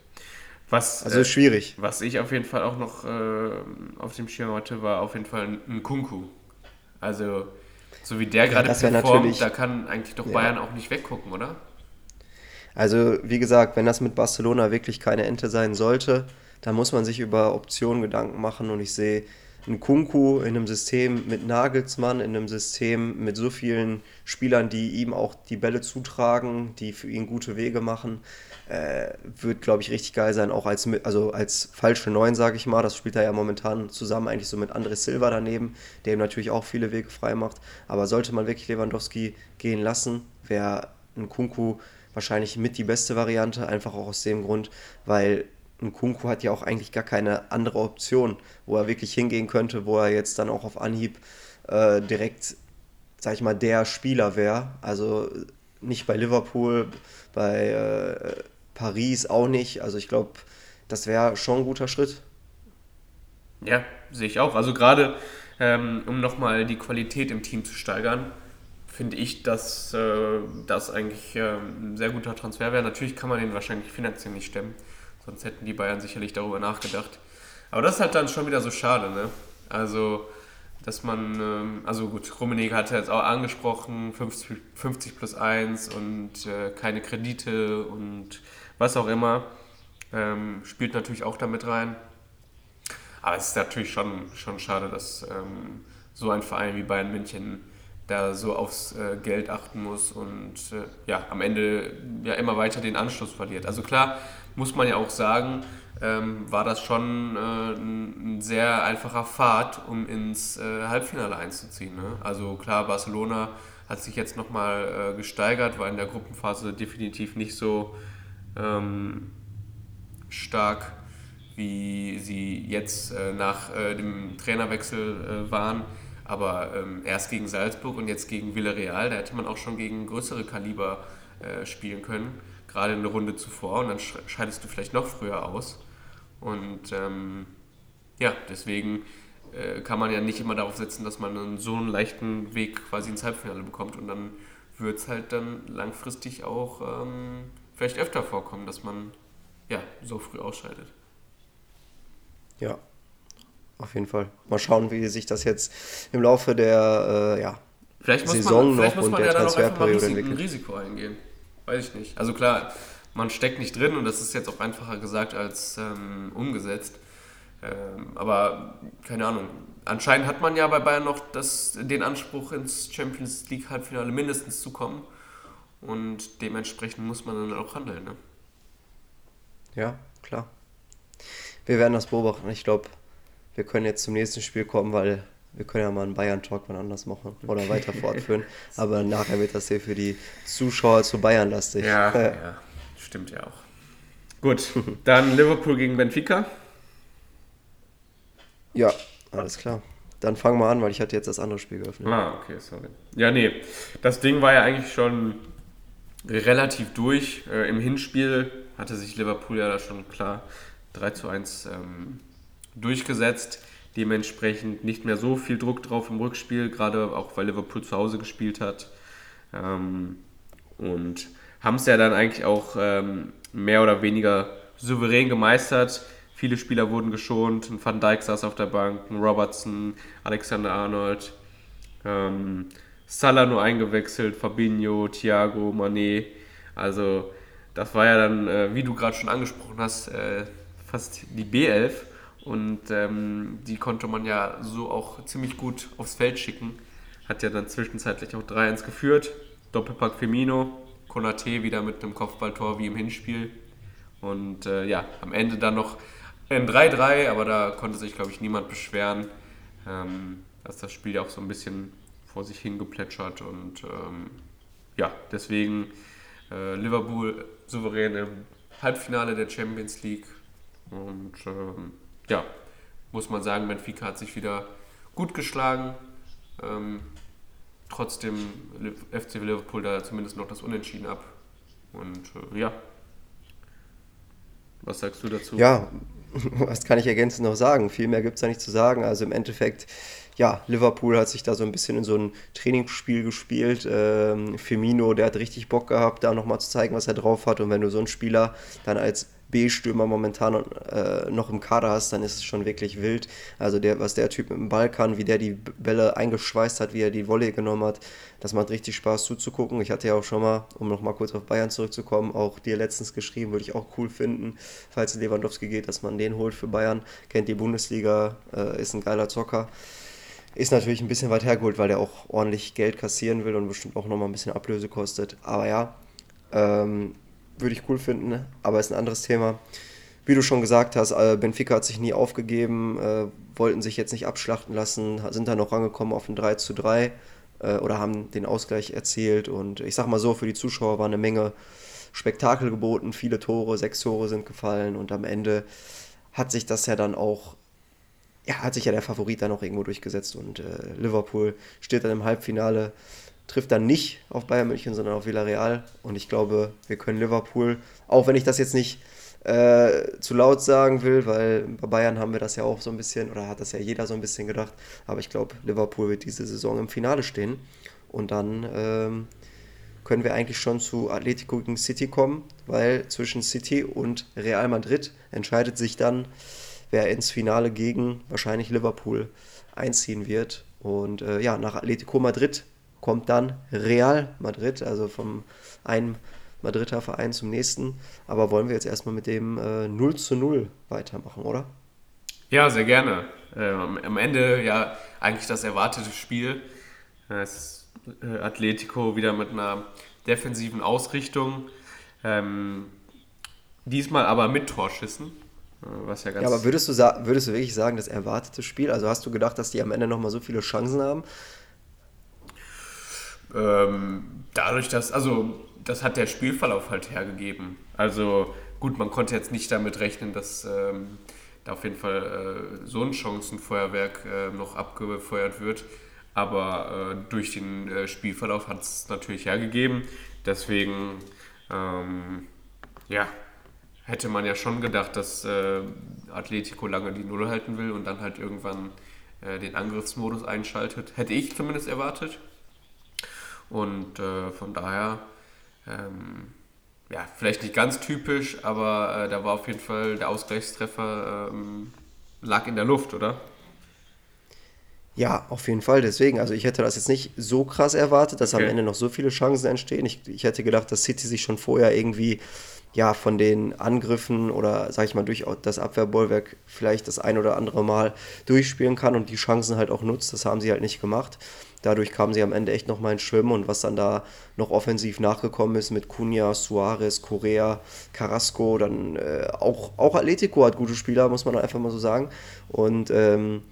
Was, also äh, schwierig. Was ich auf jeden Fall auch noch äh, auf dem Schirm hatte, war auf jeden Fall ein Kunku. Also, so wie der gerade performt, da kann eigentlich doch Bayern ja. auch nicht weggucken, oder? Also, wie gesagt, wenn das mit Barcelona wirklich keine Ente sein sollte, dann muss man sich über Optionen Gedanken machen und ich sehe ein Kunku in einem System mit Nagelsmann, in einem System mit so vielen Spielern, die ihm auch die Bälle zutragen, die für ihn gute Wege machen, äh, wird, glaube ich, richtig geil sein. Auch als, also als falsche Neun, sage ich mal. Das spielt er ja momentan zusammen eigentlich so mit André Silva daneben, der ihm natürlich auch viele Wege frei macht. Aber sollte man wirklich Lewandowski gehen lassen, wäre ein Kunku wahrscheinlich mit die beste Variante, einfach auch aus dem Grund, weil ein Kunku hat ja auch eigentlich gar keine andere Option, wo er wirklich hingehen könnte, wo er jetzt dann auch auf Anhieb äh, direkt, sag ich mal, der Spieler wäre. Also nicht bei Liverpool, bei äh, Paris auch nicht. Also ich glaube, das wäre schon ein guter Schritt. Ja, sehe ich auch. Also gerade ähm, um nochmal die Qualität im Team zu steigern, finde ich, dass äh, das eigentlich äh, ein sehr guter Transfer wäre. Natürlich kann man den wahrscheinlich finanziell nicht stemmen. Sonst hätten die Bayern sicherlich darüber nachgedacht. Aber das ist halt dann schon wieder so schade, ne? Also, dass man, ähm, also gut, Rummenigge hat ja jetzt auch angesprochen, 50, 50 plus 1 und äh, keine Kredite und was auch immer. Ähm, spielt natürlich auch damit rein. Aber es ist natürlich schon, schon schade, dass ähm, so ein Verein wie Bayern München da so aufs äh, Geld achten muss und äh, ja, am Ende ja immer weiter den Anschluss verliert. Also klar, muss man ja auch sagen, ähm, war das schon äh, ein, sehr einfacher Pfad, um ins äh, Halbfinale einzuziehen. Ne? Also klar, Barcelona hat sich jetzt nochmal äh, gesteigert, war in der Gruppenphase definitiv nicht so ähm, stark, wie sie jetzt äh, nach äh, dem Trainerwechsel äh, waren. Aber ähm, erst gegen Salzburg und jetzt gegen Villarreal, da hätte man auch schon gegen größere Kaliber spielen können gerade eine Runde zuvor und dann scheidest du vielleicht noch früher aus. Und ähm, ja, deswegen äh, kann man ja nicht immer darauf setzen, dass man einen so einen leichten Weg quasi ins Halbfinale bekommt und dann wird es halt dann langfristig auch ähm, vielleicht öfter vorkommen, dass man ja so früh ausscheidet. Ja, auf jeden Fall. Mal schauen, wie sich das jetzt im Laufe der äh, ja, vielleicht Saison man, noch und der Transferperiode entwickelt. Ein Risiko eingehen. Weiß ich nicht. Also klar, man steckt nicht drin und das ist jetzt auch einfacher gesagt als ähm, umgesetzt. Ähm, aber keine Ahnung. Anscheinend hat man ja bei Bayern noch das, den Anspruch, ins Champions League Halbfinale mindestens zu kommen. Und dementsprechend muss man dann auch handeln. Ne? Ja, klar. Wir werden das beobachten. Ich glaube, wir können jetzt zum nächsten Spiel kommen, weil wir können ja mal einen Bayern-Talk wann anders machen oder weiter fortführen. Aber nachher wird das hier für die Zuschauer zu Bayern lastig. Ja, äh. ja, stimmt ja auch. Gut, dann Liverpool gegen Benfica. Ja, alles klar. Dann fangen wir an, weil ich hatte jetzt das andere Spiel geöffnet. Ah, okay, sorry. Ja, nee, das Ding war ja eigentlich schon relativ durch. Äh, Im Hinspiel hatte sich Liverpool ja da schon klar 3 zu 1 ähm, durchgesetzt. Dementsprechend nicht mehr so viel Druck drauf im Rückspiel, gerade auch weil Liverpool zu Hause gespielt hat. Ähm, und haben es ja dann eigentlich auch ähm, mehr oder weniger souverän gemeistert. Viele Spieler wurden geschont. Ein Van Dijk saß auf der Bank, ein Robertson, Alexander Arnold, ähm, Salah nur eingewechselt, Fabinho, Thiago, Mané. Also das war ja dann, äh, wie du gerade schon angesprochen hast, äh, fast die B11. Und ähm, die konnte man ja so auch ziemlich gut aufs Feld schicken. Hat ja dann zwischenzeitlich auch 3-1 geführt. Doppelpack Firmino, Konate wieder mit einem Kopfballtor wie im Hinspiel. Und äh, ja, am Ende dann noch ein 3-3, aber da konnte sich, glaube ich, niemand beschweren. Ähm, dass das Spiel ja auch so ein bisschen vor sich hingeplätschert. Und ähm, ja, deswegen äh, Liverpool souverän im Halbfinale der Champions League. Und ähm, ja, muss man sagen, Benfica hat sich wieder gut geschlagen. Ähm, trotzdem FC Liverpool da zumindest noch das Unentschieden ab. Und äh, ja. Was sagst du dazu? Ja, was kann ich ergänzend noch sagen? Viel mehr gibt es da nicht zu sagen. Also im Endeffekt, ja, Liverpool hat sich da so ein bisschen in so ein Trainingsspiel gespielt. Ähm, Firmino, der hat richtig Bock gehabt, da nochmal zu zeigen, was er drauf hat. Und wenn du so einen Spieler dann als B-Stürmer momentan äh, noch im Kader hast, dann ist es schon wirklich wild. Also der, was der Typ mit dem Ball kann, wie der die Bälle eingeschweißt hat, wie er die Volley genommen hat, das macht richtig Spaß zuzugucken. Ich hatte ja auch schon mal, um nochmal kurz auf Bayern zurückzukommen, auch dir letztens geschrieben, würde ich auch cool finden, falls Lewandowski geht, dass man den holt für Bayern. Kennt die Bundesliga, äh, ist ein geiler Zocker. Ist natürlich ein bisschen weit hergeholt, weil der auch ordentlich Geld kassieren will und bestimmt auch nochmal ein bisschen Ablöse kostet. Aber ja, ähm, würde ich cool finden, aber ist ein anderes Thema. Wie du schon gesagt hast, äh, Benfica hat sich nie aufgegeben, äh, wollten sich jetzt nicht abschlachten lassen, sind dann noch rangekommen auf ein 3 zu 3 äh, oder haben den Ausgleich erzielt. Und ich sag mal so, für die Zuschauer war eine Menge Spektakel geboten, viele Tore, sechs Tore sind gefallen und am Ende hat sich das ja dann auch, ja, hat sich ja der Favorit dann auch irgendwo durchgesetzt und äh, Liverpool steht dann im Halbfinale trifft dann nicht auf Bayern München, sondern auf Villarreal. Und ich glaube, wir können Liverpool, auch wenn ich das jetzt nicht äh, zu laut sagen will, weil bei Bayern haben wir das ja auch so ein bisschen, oder hat das ja jeder so ein bisschen gedacht. Aber ich glaube, Liverpool wird diese Saison im Finale stehen. Und dann ähm, können wir eigentlich schon zu Atletico gegen City kommen, weil zwischen City und Real Madrid entscheidet sich dann, wer ins Finale gegen wahrscheinlich Liverpool einziehen wird. Und äh, ja, nach Atletico Madrid kommt dann Real Madrid, also vom einen Madrider Verein zum nächsten. Aber wollen wir jetzt erstmal mit dem äh, 0 zu 0 weitermachen, oder? Ja, sehr gerne. Ähm, am Ende ja eigentlich das erwartete Spiel. Das äh, Atletico wieder mit einer defensiven Ausrichtung. Ähm, diesmal aber mit Torschüssen. Äh, was ja, ganz ja, aber würdest du, würdest du wirklich sagen, das erwartete Spiel? Also hast du gedacht, dass die am Ende nochmal so viele Chancen haben? Ähm, dadurch, dass, also das hat der Spielverlauf halt hergegeben. Also gut, man konnte jetzt nicht damit rechnen, dass ähm, da auf jeden Fall äh, so ein Chancenfeuerwerk äh, noch abgefeuert wird. Aber äh, durch den äh, Spielverlauf hat es natürlich hergegeben. Deswegen, ähm, ja, hätte man ja schon gedacht, dass äh, Atletico lange die Null halten will und dann halt irgendwann äh, den Angriffsmodus einschaltet. Hätte ich zumindest erwartet. Und äh, von daher, ähm, ja, vielleicht nicht ganz typisch, aber äh, da war auf jeden Fall der Ausgleichstreffer ähm, lag in der Luft, oder? Ja, auf jeden Fall. Deswegen, also ich hätte das jetzt nicht so krass erwartet, dass okay. am Ende noch so viele Chancen entstehen. Ich, ich hätte gedacht, dass City sich schon vorher irgendwie ja, von den Angriffen oder, sag ich mal, durch das Abwehrbollwerk vielleicht das ein oder andere Mal durchspielen kann und die Chancen halt auch nutzt. Das haben sie halt nicht gemacht. Dadurch kamen sie am Ende echt nochmal ins Schwimmen und was dann da noch offensiv nachgekommen ist mit Cunha, Suarez, Correa, Carrasco, dann äh, auch, auch Atletico hat gute Spieler, muss man einfach mal so sagen. Und ähm,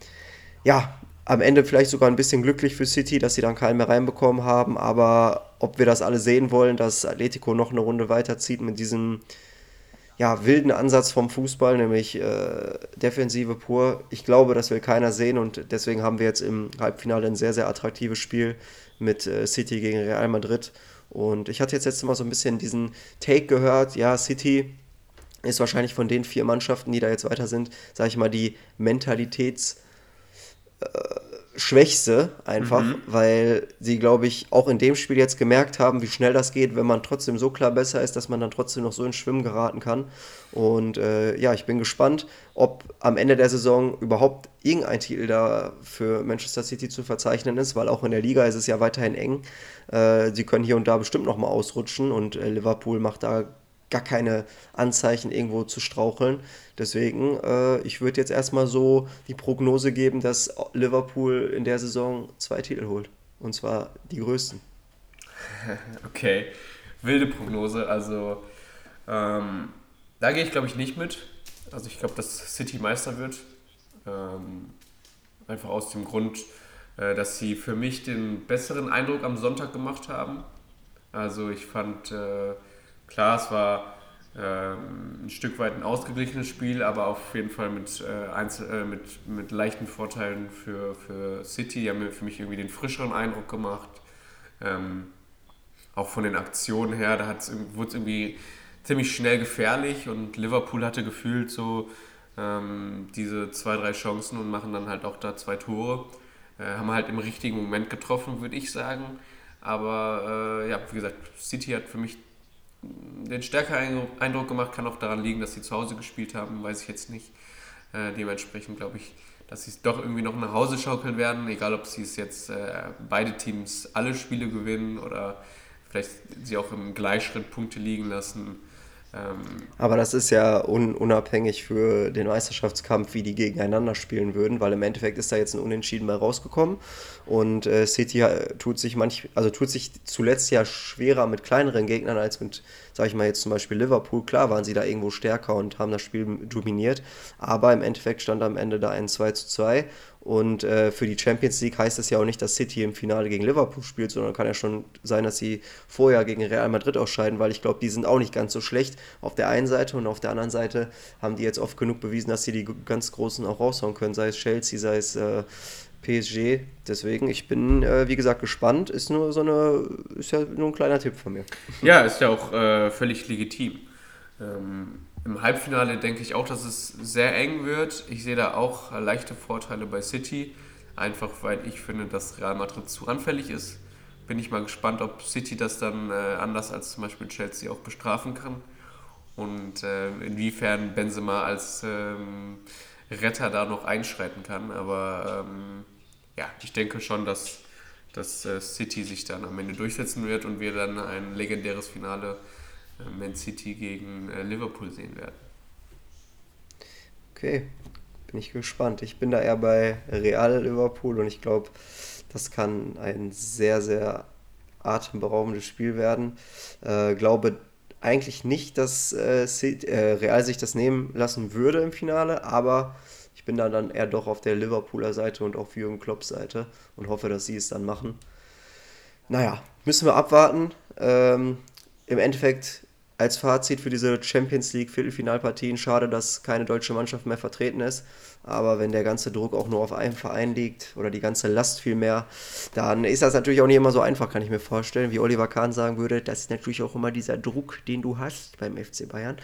ja, am Ende vielleicht sogar ein bisschen glücklich für City, dass sie dann keinen mehr reinbekommen haben. Aber ob wir das alle sehen wollen, dass Atletico noch eine Runde weiterzieht mit diesem ja, wilden Ansatz vom Fußball, nämlich äh, Defensive pur, ich glaube, das will keiner sehen und deswegen haben wir jetzt im Halbfinale ein sehr, sehr attraktives Spiel mit äh, City gegen Real Madrid. Und ich hatte jetzt letztes Mal so ein bisschen diesen Take gehört, ja, City ist wahrscheinlich von den vier Mannschaften, die da jetzt weiter sind, sage ich mal, die Mentalitäts- Schwächste einfach, mhm. weil sie, glaube ich, auch in dem Spiel jetzt gemerkt haben, wie schnell das geht, wenn man trotzdem so klar besser ist, dass man dann trotzdem noch so ins Schwimmen geraten kann. Und äh, ja, ich bin gespannt, ob am Ende der Saison überhaupt irgendein Titel da für Manchester City zu verzeichnen ist, weil auch in der Liga ist es ja weiterhin eng. Äh, sie können hier und da bestimmt noch mal ausrutschen und äh, Liverpool macht da gar keine Anzeichen, irgendwo zu straucheln. Deswegen, äh, ich würde jetzt erstmal so die Prognose geben, dass Liverpool in der Saison zwei Titel holt. Und zwar die größten. Okay, wilde Prognose. Also, ähm, da gehe ich glaube ich nicht mit. Also, ich glaube, dass City Meister wird. Ähm, einfach aus dem Grund, äh, dass sie für mich den besseren Eindruck am Sonntag gemacht haben. Also, ich fand. Äh, Klar, es war ähm, ein Stück weit ein ausgeglichenes Spiel, aber auf jeden Fall mit, äh, Einzel äh, mit, mit leichten Vorteilen für, für City. Die haben für mich irgendwie den frischeren Eindruck gemacht. Ähm, auch von den Aktionen her, da wurde es irgendwie ziemlich schnell gefährlich und Liverpool hatte gefühlt so ähm, diese zwei, drei Chancen und machen dann halt auch da zwei Tore. Äh, haben halt im richtigen Moment getroffen, würde ich sagen. Aber äh, ja, wie gesagt, City hat für mich den stärkeren Eindruck gemacht. Kann auch daran liegen, dass sie zu Hause gespielt haben, weiß ich jetzt nicht. Äh, dementsprechend glaube ich, dass sie es doch irgendwie noch nach Hause schaukeln werden, egal ob sie es jetzt äh, beide Teams alle Spiele gewinnen oder vielleicht sie auch im Gleichschritt Punkte liegen lassen. Ähm, Aber das ist ja un unabhängig für den Meisterschaftskampf, wie die gegeneinander spielen würden, weil im Endeffekt ist da jetzt ein Unentschieden mal rausgekommen. Und äh, City äh, tut sich manch, also tut sich zuletzt ja schwerer mit kleineren Gegnern als mit, sag ich mal jetzt zum Beispiel Liverpool. Klar waren sie da irgendwo stärker und haben das Spiel dominiert, aber im Endeffekt stand am Ende da ein 2 zu 2 und äh, für die Champions League heißt es ja auch nicht, dass City im Finale gegen Liverpool spielt, sondern kann ja schon sein, dass sie vorher gegen Real Madrid ausscheiden, weil ich glaube, die sind auch nicht ganz so schlecht auf der einen Seite und auf der anderen Seite haben die jetzt oft genug bewiesen, dass sie die ganz Großen auch raushauen können, sei es Chelsea, sei es äh, PSG. Deswegen, ich bin, äh, wie gesagt, gespannt. Ist nur so eine, ist ja nur ein kleiner Tipp von mir. Ja, ist ja auch äh, völlig legitim. Ähm, Im Halbfinale denke ich auch, dass es sehr eng wird. Ich sehe da auch leichte Vorteile bei City, einfach weil ich finde, dass Real Madrid zu anfällig ist. Bin ich mal gespannt, ob City das dann äh, anders als zum Beispiel Chelsea auch bestrafen kann und äh, inwiefern Benzema als ähm, Retter da noch einschreiten kann. Aber ähm, ja, ich denke schon, dass, dass äh, City sich dann am Ende durchsetzen wird und wir dann ein legendäres Finale äh, Man City gegen äh, Liverpool sehen werden. Okay, bin ich gespannt. Ich bin da eher bei Real Liverpool und ich glaube, das kann ein sehr, sehr atemberaubendes Spiel werden. Äh, glaube eigentlich nicht, dass äh, äh, Real sich das nehmen lassen würde im Finale, aber ich bin da dann eher doch auf der Liverpooler Seite und auf Jürgen Klopps Seite und hoffe, dass sie es dann machen. Naja, müssen wir abwarten. Ähm, Im Endeffekt als Fazit für diese Champions League Viertelfinalpartien schade, dass keine deutsche Mannschaft mehr vertreten ist. Aber wenn der ganze Druck auch nur auf einem Verein liegt oder die ganze Last vielmehr, dann ist das natürlich auch nicht immer so einfach, kann ich mir vorstellen. Wie Oliver Kahn sagen würde, das ist natürlich auch immer dieser Druck, den du hast beim FC Bayern.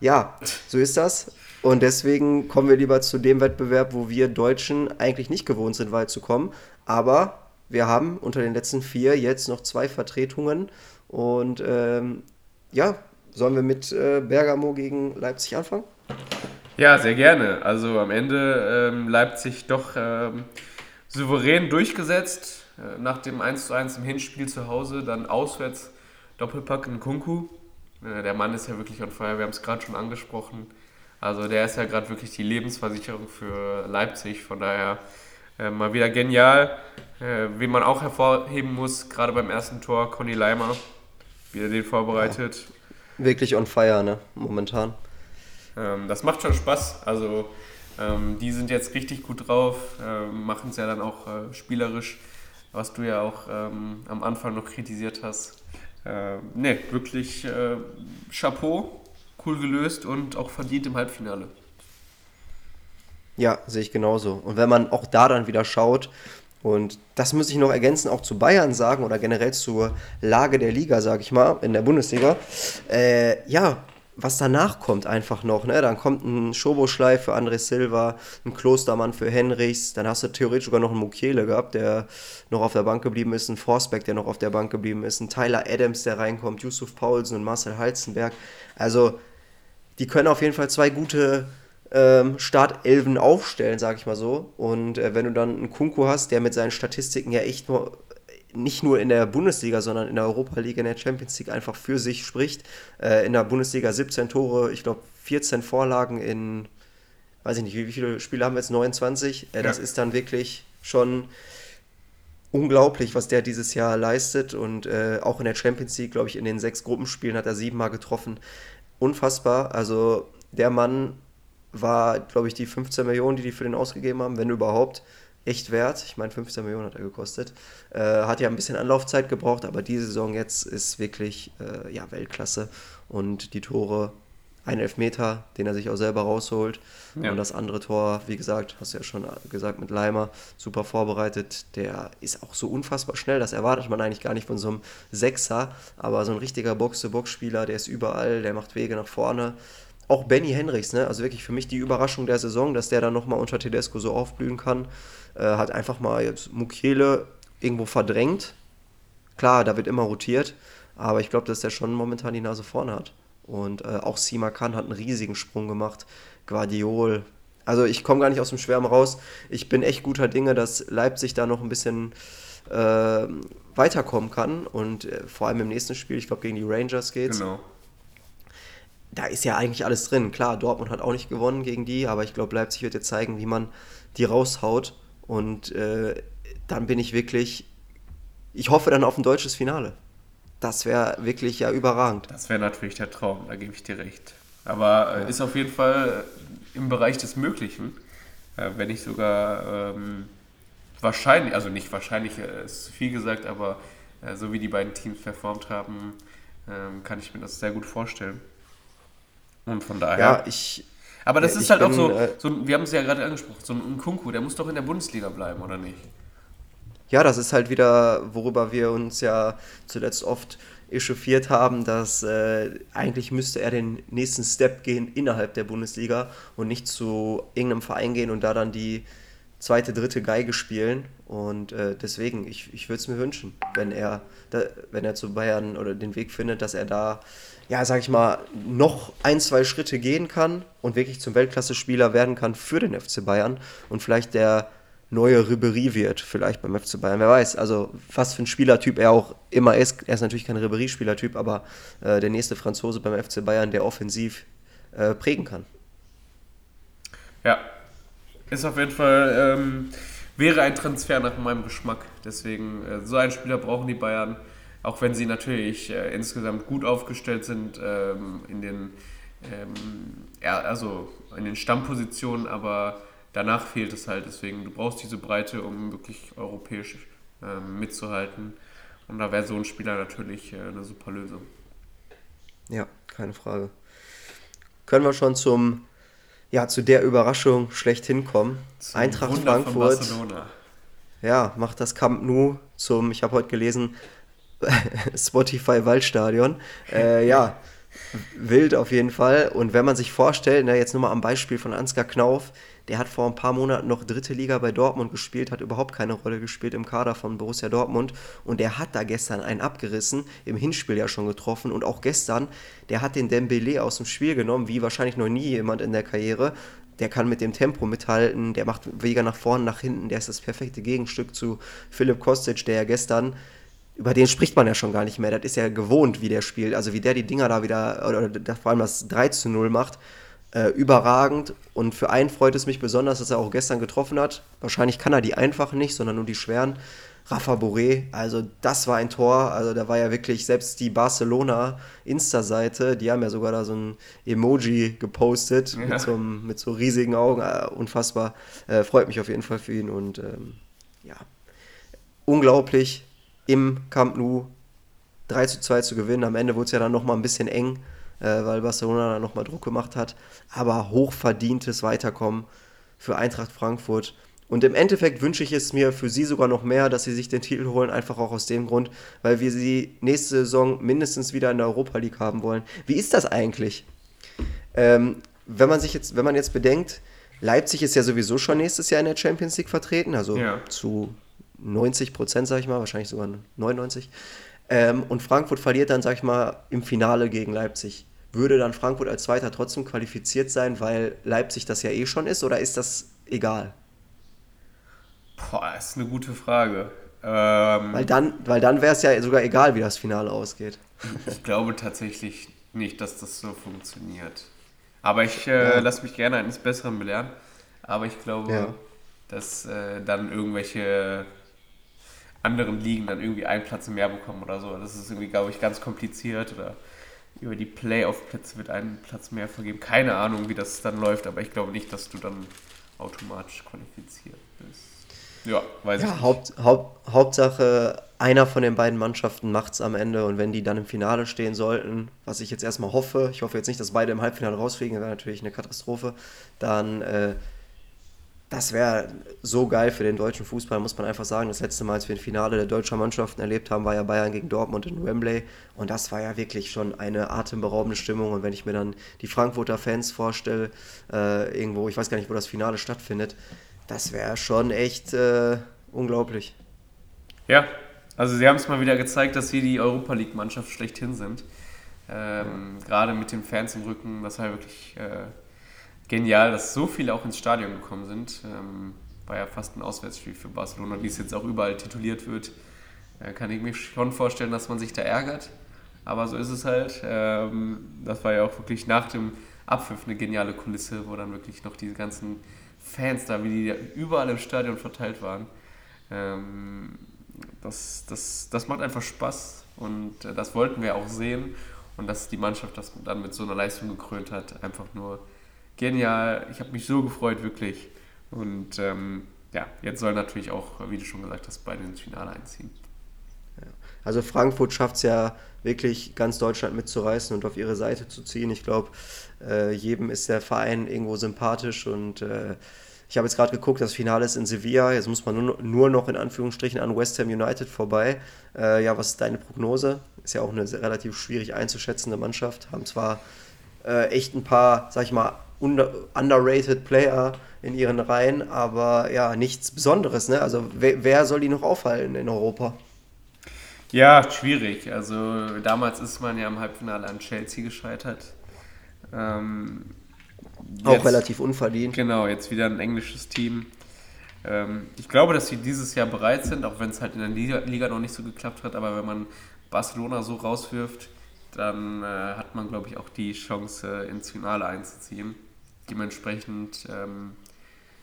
Ja, so ist das. Und deswegen kommen wir lieber zu dem Wettbewerb, wo wir Deutschen eigentlich nicht gewohnt sind, weit zu kommen. Aber wir haben unter den letzten vier jetzt noch zwei Vertretungen. Und ähm, ja, Sollen wir mit äh, Bergamo gegen Leipzig anfangen? Ja, sehr gerne. Also am Ende ähm, Leipzig doch ähm, souverän durchgesetzt. Äh, nach dem 1:1 im Hinspiel zu Hause, dann auswärts Doppelpack in Kunku. Äh, der Mann ist ja wirklich on fire, wir haben es gerade schon angesprochen. Also der ist ja gerade wirklich die Lebensversicherung für Leipzig, von daher äh, mal wieder genial. Äh, wen man auch hervorheben muss, gerade beim ersten Tor, Conny Leimer, wie er den vorbereitet. Ja. Wirklich on fire, ne, momentan. Ähm, das macht schon Spaß. Also ähm, die sind jetzt richtig gut drauf, äh, machen es ja dann auch äh, spielerisch, was du ja auch ähm, am Anfang noch kritisiert hast. Äh, ne, wirklich äh, Chapeau, cool gelöst und auch verdient im Halbfinale. Ja, sehe ich genauso. Und wenn man auch da dann wieder schaut, und das muss ich noch ergänzen, auch zu Bayern sagen oder generell zur Lage der Liga, sage ich mal, in der Bundesliga. Äh, ja, was danach kommt einfach noch, ne? Dann kommt ein Schoboschlei für André Silva, ein Klostermann für Henrichs, dann hast du theoretisch sogar noch einen Mukiele gehabt, der noch auf der Bank geblieben ist, ein Forsbeck, der noch auf der Bank geblieben ist, ein Tyler Adams, der reinkommt, Yusuf Paulsen und Marcel Halzenberg. Also, die können auf jeden Fall zwei gute ähm, Startelfen aufstellen, sag ich mal so. Und äh, wenn du dann einen Kunku hast, der mit seinen Statistiken ja echt nur nicht nur in der Bundesliga, sondern in der Europa League, in der Champions League einfach für sich spricht. Äh, in der Bundesliga 17 Tore, ich glaube 14 Vorlagen in, weiß ich nicht, wie viele Spiele haben wir jetzt? 29. Äh, das ist dann wirklich schon unglaublich, was der dieses Jahr leistet. Und äh, auch in der Champions League, glaube ich, in den sechs Gruppenspielen hat er siebenmal getroffen. Unfassbar. Also der Mann war, glaube ich, die 15 Millionen, die die für den ausgegeben haben, wenn überhaupt echt wert. Ich meine, 15 Millionen hat er gekostet. Äh, hat ja ein bisschen Anlaufzeit gebraucht, aber diese Saison jetzt ist wirklich äh, ja, Weltklasse. Und die Tore, ein Elfmeter, den er sich auch selber rausholt. Ja. Und das andere Tor, wie gesagt, hast du ja schon gesagt, mit Leimer, super vorbereitet. Der ist auch so unfassbar schnell, das erwartet man eigentlich gar nicht von so einem Sechser. Aber so ein richtiger Box-to-Box-Spieler, der ist überall, der macht Wege nach vorne auch Benny Henrichs, ne? also wirklich für mich die Überraschung der Saison, dass der dann nochmal unter Tedesco so aufblühen kann. Äh, hat einfach mal jetzt Mukiele irgendwo verdrängt. Klar, da wird immer rotiert, aber ich glaube, dass der schon momentan die Nase vorne hat. Und äh, auch Sima Khan hat einen riesigen Sprung gemacht. Guardiol. Also ich komme gar nicht aus dem Schwärmen raus. Ich bin echt guter Dinge, dass Leipzig da noch ein bisschen äh, weiterkommen kann. Und äh, vor allem im nächsten Spiel, ich glaube gegen die Rangers geht's. Genau da ist ja eigentlich alles drin. Klar, Dortmund hat auch nicht gewonnen gegen die, aber ich glaube, Leipzig wird jetzt zeigen, wie man die raushaut. Und äh, dann bin ich wirklich, ich hoffe dann auf ein deutsches Finale. Das wäre wirklich ja überragend. Das wäre natürlich der Traum, da gebe ich dir recht. Aber äh, ja. ist auf jeden Fall im Bereich des Möglichen, äh, wenn nicht sogar ähm, wahrscheinlich, also nicht wahrscheinlich, äh, ist viel gesagt, aber äh, so wie die beiden Teams performt haben, ähm, kann ich mir das sehr gut vorstellen. Und von daher. Ja, ich. Aber das ja, ist halt bin, auch so, äh, so, wir haben es ja gerade angesprochen, so ein Kunku, der muss doch in der Bundesliga bleiben, oder nicht? Ja, das ist halt wieder, worüber wir uns ja zuletzt oft echauffiert haben, dass äh, eigentlich müsste er den nächsten Step gehen innerhalb der Bundesliga und nicht zu irgendeinem Verein gehen und da dann die zweite, dritte Geige spielen. Und äh, deswegen, ich, ich würde es mir wünschen, wenn er, da, wenn er zu Bayern oder den Weg findet, dass er da ja, sag ich mal, noch ein, zwei Schritte gehen kann und wirklich zum Weltklasse-Spieler werden kann für den FC Bayern und vielleicht der neue Ribery wird, vielleicht beim FC Bayern. Wer weiß, also was für ein Spielertyp er auch immer ist. Er ist natürlich kein Ribery-Spielertyp, aber äh, der nächste Franzose beim FC Bayern, der offensiv äh, prägen kann. Ja, ist auf jeden Fall, ähm, wäre ein Transfer nach meinem Geschmack. Deswegen, äh, so einen Spieler brauchen die Bayern. Auch wenn sie natürlich äh, insgesamt gut aufgestellt sind ähm, in den ähm, ja, also in den Stammpositionen, aber danach fehlt es halt. Deswegen, du brauchst diese Breite, um wirklich europäisch ähm, mitzuhalten. Und da wäre so ein Spieler natürlich äh, eine super Lösung. Ja, keine Frage. Können wir schon zum, ja, zu der Überraschung schlechthin kommen? Zum Eintracht Wunder Frankfurt. Ja, macht das Camp Nou zum, ich habe heute gelesen, Spotify Waldstadion. Äh, ja, wild auf jeden Fall. Und wenn man sich vorstellt, na, jetzt nur mal am Beispiel von Ansgar Knauf, der hat vor ein paar Monaten noch dritte Liga bei Dortmund gespielt, hat überhaupt keine Rolle gespielt im Kader von Borussia Dortmund und der hat da gestern einen abgerissen, im Hinspiel ja schon getroffen und auch gestern, der hat den Dembele aus dem Spiel genommen, wie wahrscheinlich noch nie jemand in der Karriere. Der kann mit dem Tempo mithalten, der macht Wege nach vorne, nach hinten, der ist das perfekte Gegenstück zu Philipp Kostic, der ja gestern über den spricht man ja schon gar nicht mehr. Das ist ja gewohnt, wie der spielt. Also wie der die Dinger da wieder, oder, oder vor allem das 3 zu 0 macht, äh, überragend. Und für einen freut es mich besonders, dass er auch gestern getroffen hat. Wahrscheinlich kann er die einfachen nicht, sondern nur die schweren. Rafa Boré, also das war ein Tor. Also da war ja wirklich selbst die Barcelona Insta-Seite, die haben ja sogar da so ein Emoji gepostet ja. mit, so, mit so riesigen Augen. Äh, unfassbar. Äh, freut mich auf jeden Fall für ihn und ähm, ja, unglaublich im Camp Nou 3 zu 2 zu gewinnen. Am Ende wurde es ja dann nochmal ein bisschen eng, äh, weil Barcelona dann nochmal Druck gemacht hat. Aber hochverdientes Weiterkommen für Eintracht Frankfurt. Und im Endeffekt wünsche ich es mir für sie sogar noch mehr, dass sie sich den Titel holen, einfach auch aus dem Grund, weil wir sie nächste Saison mindestens wieder in der Europa League haben wollen. Wie ist das eigentlich? Ähm, wenn man sich jetzt, wenn man jetzt bedenkt, Leipzig ist ja sowieso schon nächstes Jahr in der Champions League vertreten, also ja. zu 90 Prozent, sag ich mal, wahrscheinlich sogar 99. Ähm, und Frankfurt verliert dann, sag ich mal, im Finale gegen Leipzig. Würde dann Frankfurt als Zweiter trotzdem qualifiziert sein, weil Leipzig das ja eh schon ist, oder ist das egal? Boah, ist eine gute Frage. Ähm, weil dann, weil dann wäre es ja sogar egal, wie das Finale ausgeht. Ich glaube tatsächlich nicht, dass das so funktioniert. Aber ich äh, ja. lasse mich gerne eines Besseren belehren. Aber ich glaube, ja. dass äh, dann irgendwelche anderen Ligen dann irgendwie einen Platz mehr bekommen oder so. Das ist irgendwie, glaube ich, ganz kompliziert oder über die Playoff-Plätze wird ein Platz mehr vergeben. Keine Ahnung, wie das dann läuft, aber ich glaube nicht, dass du dann automatisch qualifiziert bist. Ja, weiß ja, ich Haupt, Haupt, Hauptsache, einer von den beiden Mannschaften macht es am Ende und wenn die dann im Finale stehen sollten, was ich jetzt erstmal hoffe, ich hoffe jetzt nicht, dass beide im Halbfinale rausfliegen, wäre natürlich eine Katastrophe, dann äh, das wäre so geil für den deutschen Fußball, muss man einfach sagen. Das letzte Mal, als wir ein Finale der deutschen Mannschaften erlebt haben, war ja Bayern gegen Dortmund in Wembley. Und das war ja wirklich schon eine atemberaubende Stimmung. Und wenn ich mir dann die Frankfurter Fans vorstelle, äh, irgendwo, ich weiß gar nicht, wo das Finale stattfindet, das wäre schon echt äh, unglaublich. Ja, also sie haben es mal wieder gezeigt, dass sie die Europa League-Mannschaft schlechthin sind. Ähm, ja. Gerade mit den Fans im Rücken, das war wirklich. Äh, genial, dass so viele auch ins Stadion gekommen sind. Ähm, war ja fast ein Auswärtsspiel für Barcelona, wie es jetzt auch überall tituliert wird. Äh, kann ich mir schon vorstellen, dass man sich da ärgert. Aber so ist es halt. Ähm, das war ja auch wirklich nach dem Abpfiff eine geniale Kulisse, wo dann wirklich noch diese ganzen Fans da, wie die überall im Stadion verteilt waren. Ähm, das, das, das macht einfach Spaß und äh, das wollten wir auch sehen. Und dass die Mannschaft das dann mit so einer Leistung gekrönt hat, einfach nur genial. Ich habe mich so gefreut, wirklich. Und ähm, ja, jetzt soll natürlich auch, wie du schon gesagt hast, beide ins Finale einziehen. Also Frankfurt schafft es ja wirklich ganz Deutschland mitzureißen und auf ihre Seite zu ziehen. Ich glaube, äh, jedem ist der Verein irgendwo sympathisch und äh, ich habe jetzt gerade geguckt, das Finale ist in Sevilla. Jetzt muss man nur, nur noch in Anführungsstrichen an West Ham United vorbei. Äh, ja, was ist deine Prognose? Ist ja auch eine relativ schwierig einzuschätzende Mannschaft. Haben zwar äh, echt ein paar, sag ich mal, underrated Player in ihren Reihen, aber ja, nichts Besonderes. Ne? Also wer, wer soll die noch aufhalten in Europa? Ja, schwierig. Also damals ist man ja im Halbfinale an Chelsea gescheitert. Ähm, Auch jetzt, relativ unverdient. Genau, jetzt wieder ein englisches Team. Ähm, ich glaube, dass sie dieses Jahr bereit sind, auch wenn es halt in der Liga, Liga, noch nicht so geklappt hat. Aber wenn man Barcelona so rauswirft, dann äh, hat man, glaube ich, auch die Chance, äh, ins Finale einzuziehen. Dementsprechend ähm,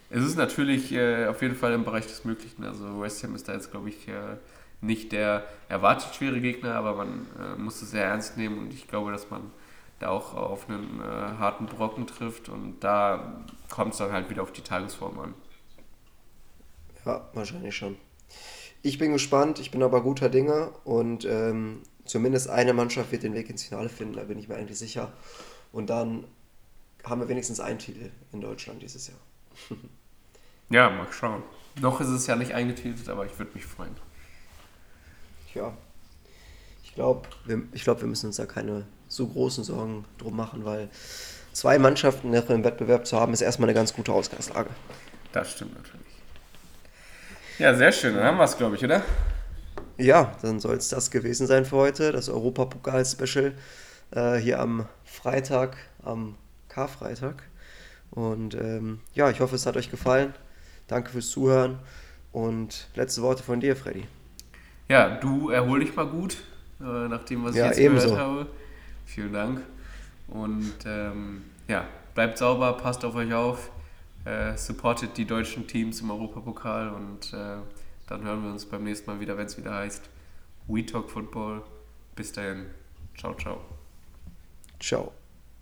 es ist natürlich äh, auf jeden Fall im Bereich des Möglichen. Also West Ham ist da jetzt, glaube ich, äh, nicht der erwartet schwere Gegner, aber man äh, muss es sehr ernst nehmen und ich glaube, dass man da auch auf einen äh, harten Brocken trifft und da kommt es dann halt wieder auf die Tagesform an. Ja, wahrscheinlich schon. Ich bin gespannt, ich bin aber guter Dinge und ähm, zumindest eine Mannschaft wird den Weg ins Finale finden, da bin ich mir eigentlich sicher. Und dann haben wir wenigstens einen Titel in Deutschland dieses Jahr. ja, mal schauen. Noch ist es ja nicht eingetitelt, aber ich würde mich freuen. Ja, ich glaube, wir, glaub, wir müssen uns da keine so großen Sorgen drum machen, weil zwei Mannschaften im Wettbewerb zu haben, ist erstmal eine ganz gute Ausgangslage. Das stimmt natürlich. Ja, sehr schön. Dann haben wir es, glaube ich, oder? Ja, dann soll es das gewesen sein für heute, das Europapokal-Special äh, hier am Freitag, am Karfreitag. Und ähm, ja, ich hoffe, es hat euch gefallen. Danke fürs Zuhören und letzte Worte von dir, Freddy. ja, du erhol dich mal gut, äh, nach dem, was Ja, ich jetzt ebenso. gehört habe. Vielen Dank. Und ähm, ja, bleibt sauber, passt auf euch auf, äh, supportet die deutschen Teams im Europapokal und äh, dann hören wir uns beim nächsten Mal wieder, wenn es wieder heißt We Talk Football. Bis dahin. Ciao, ciao. Ciao.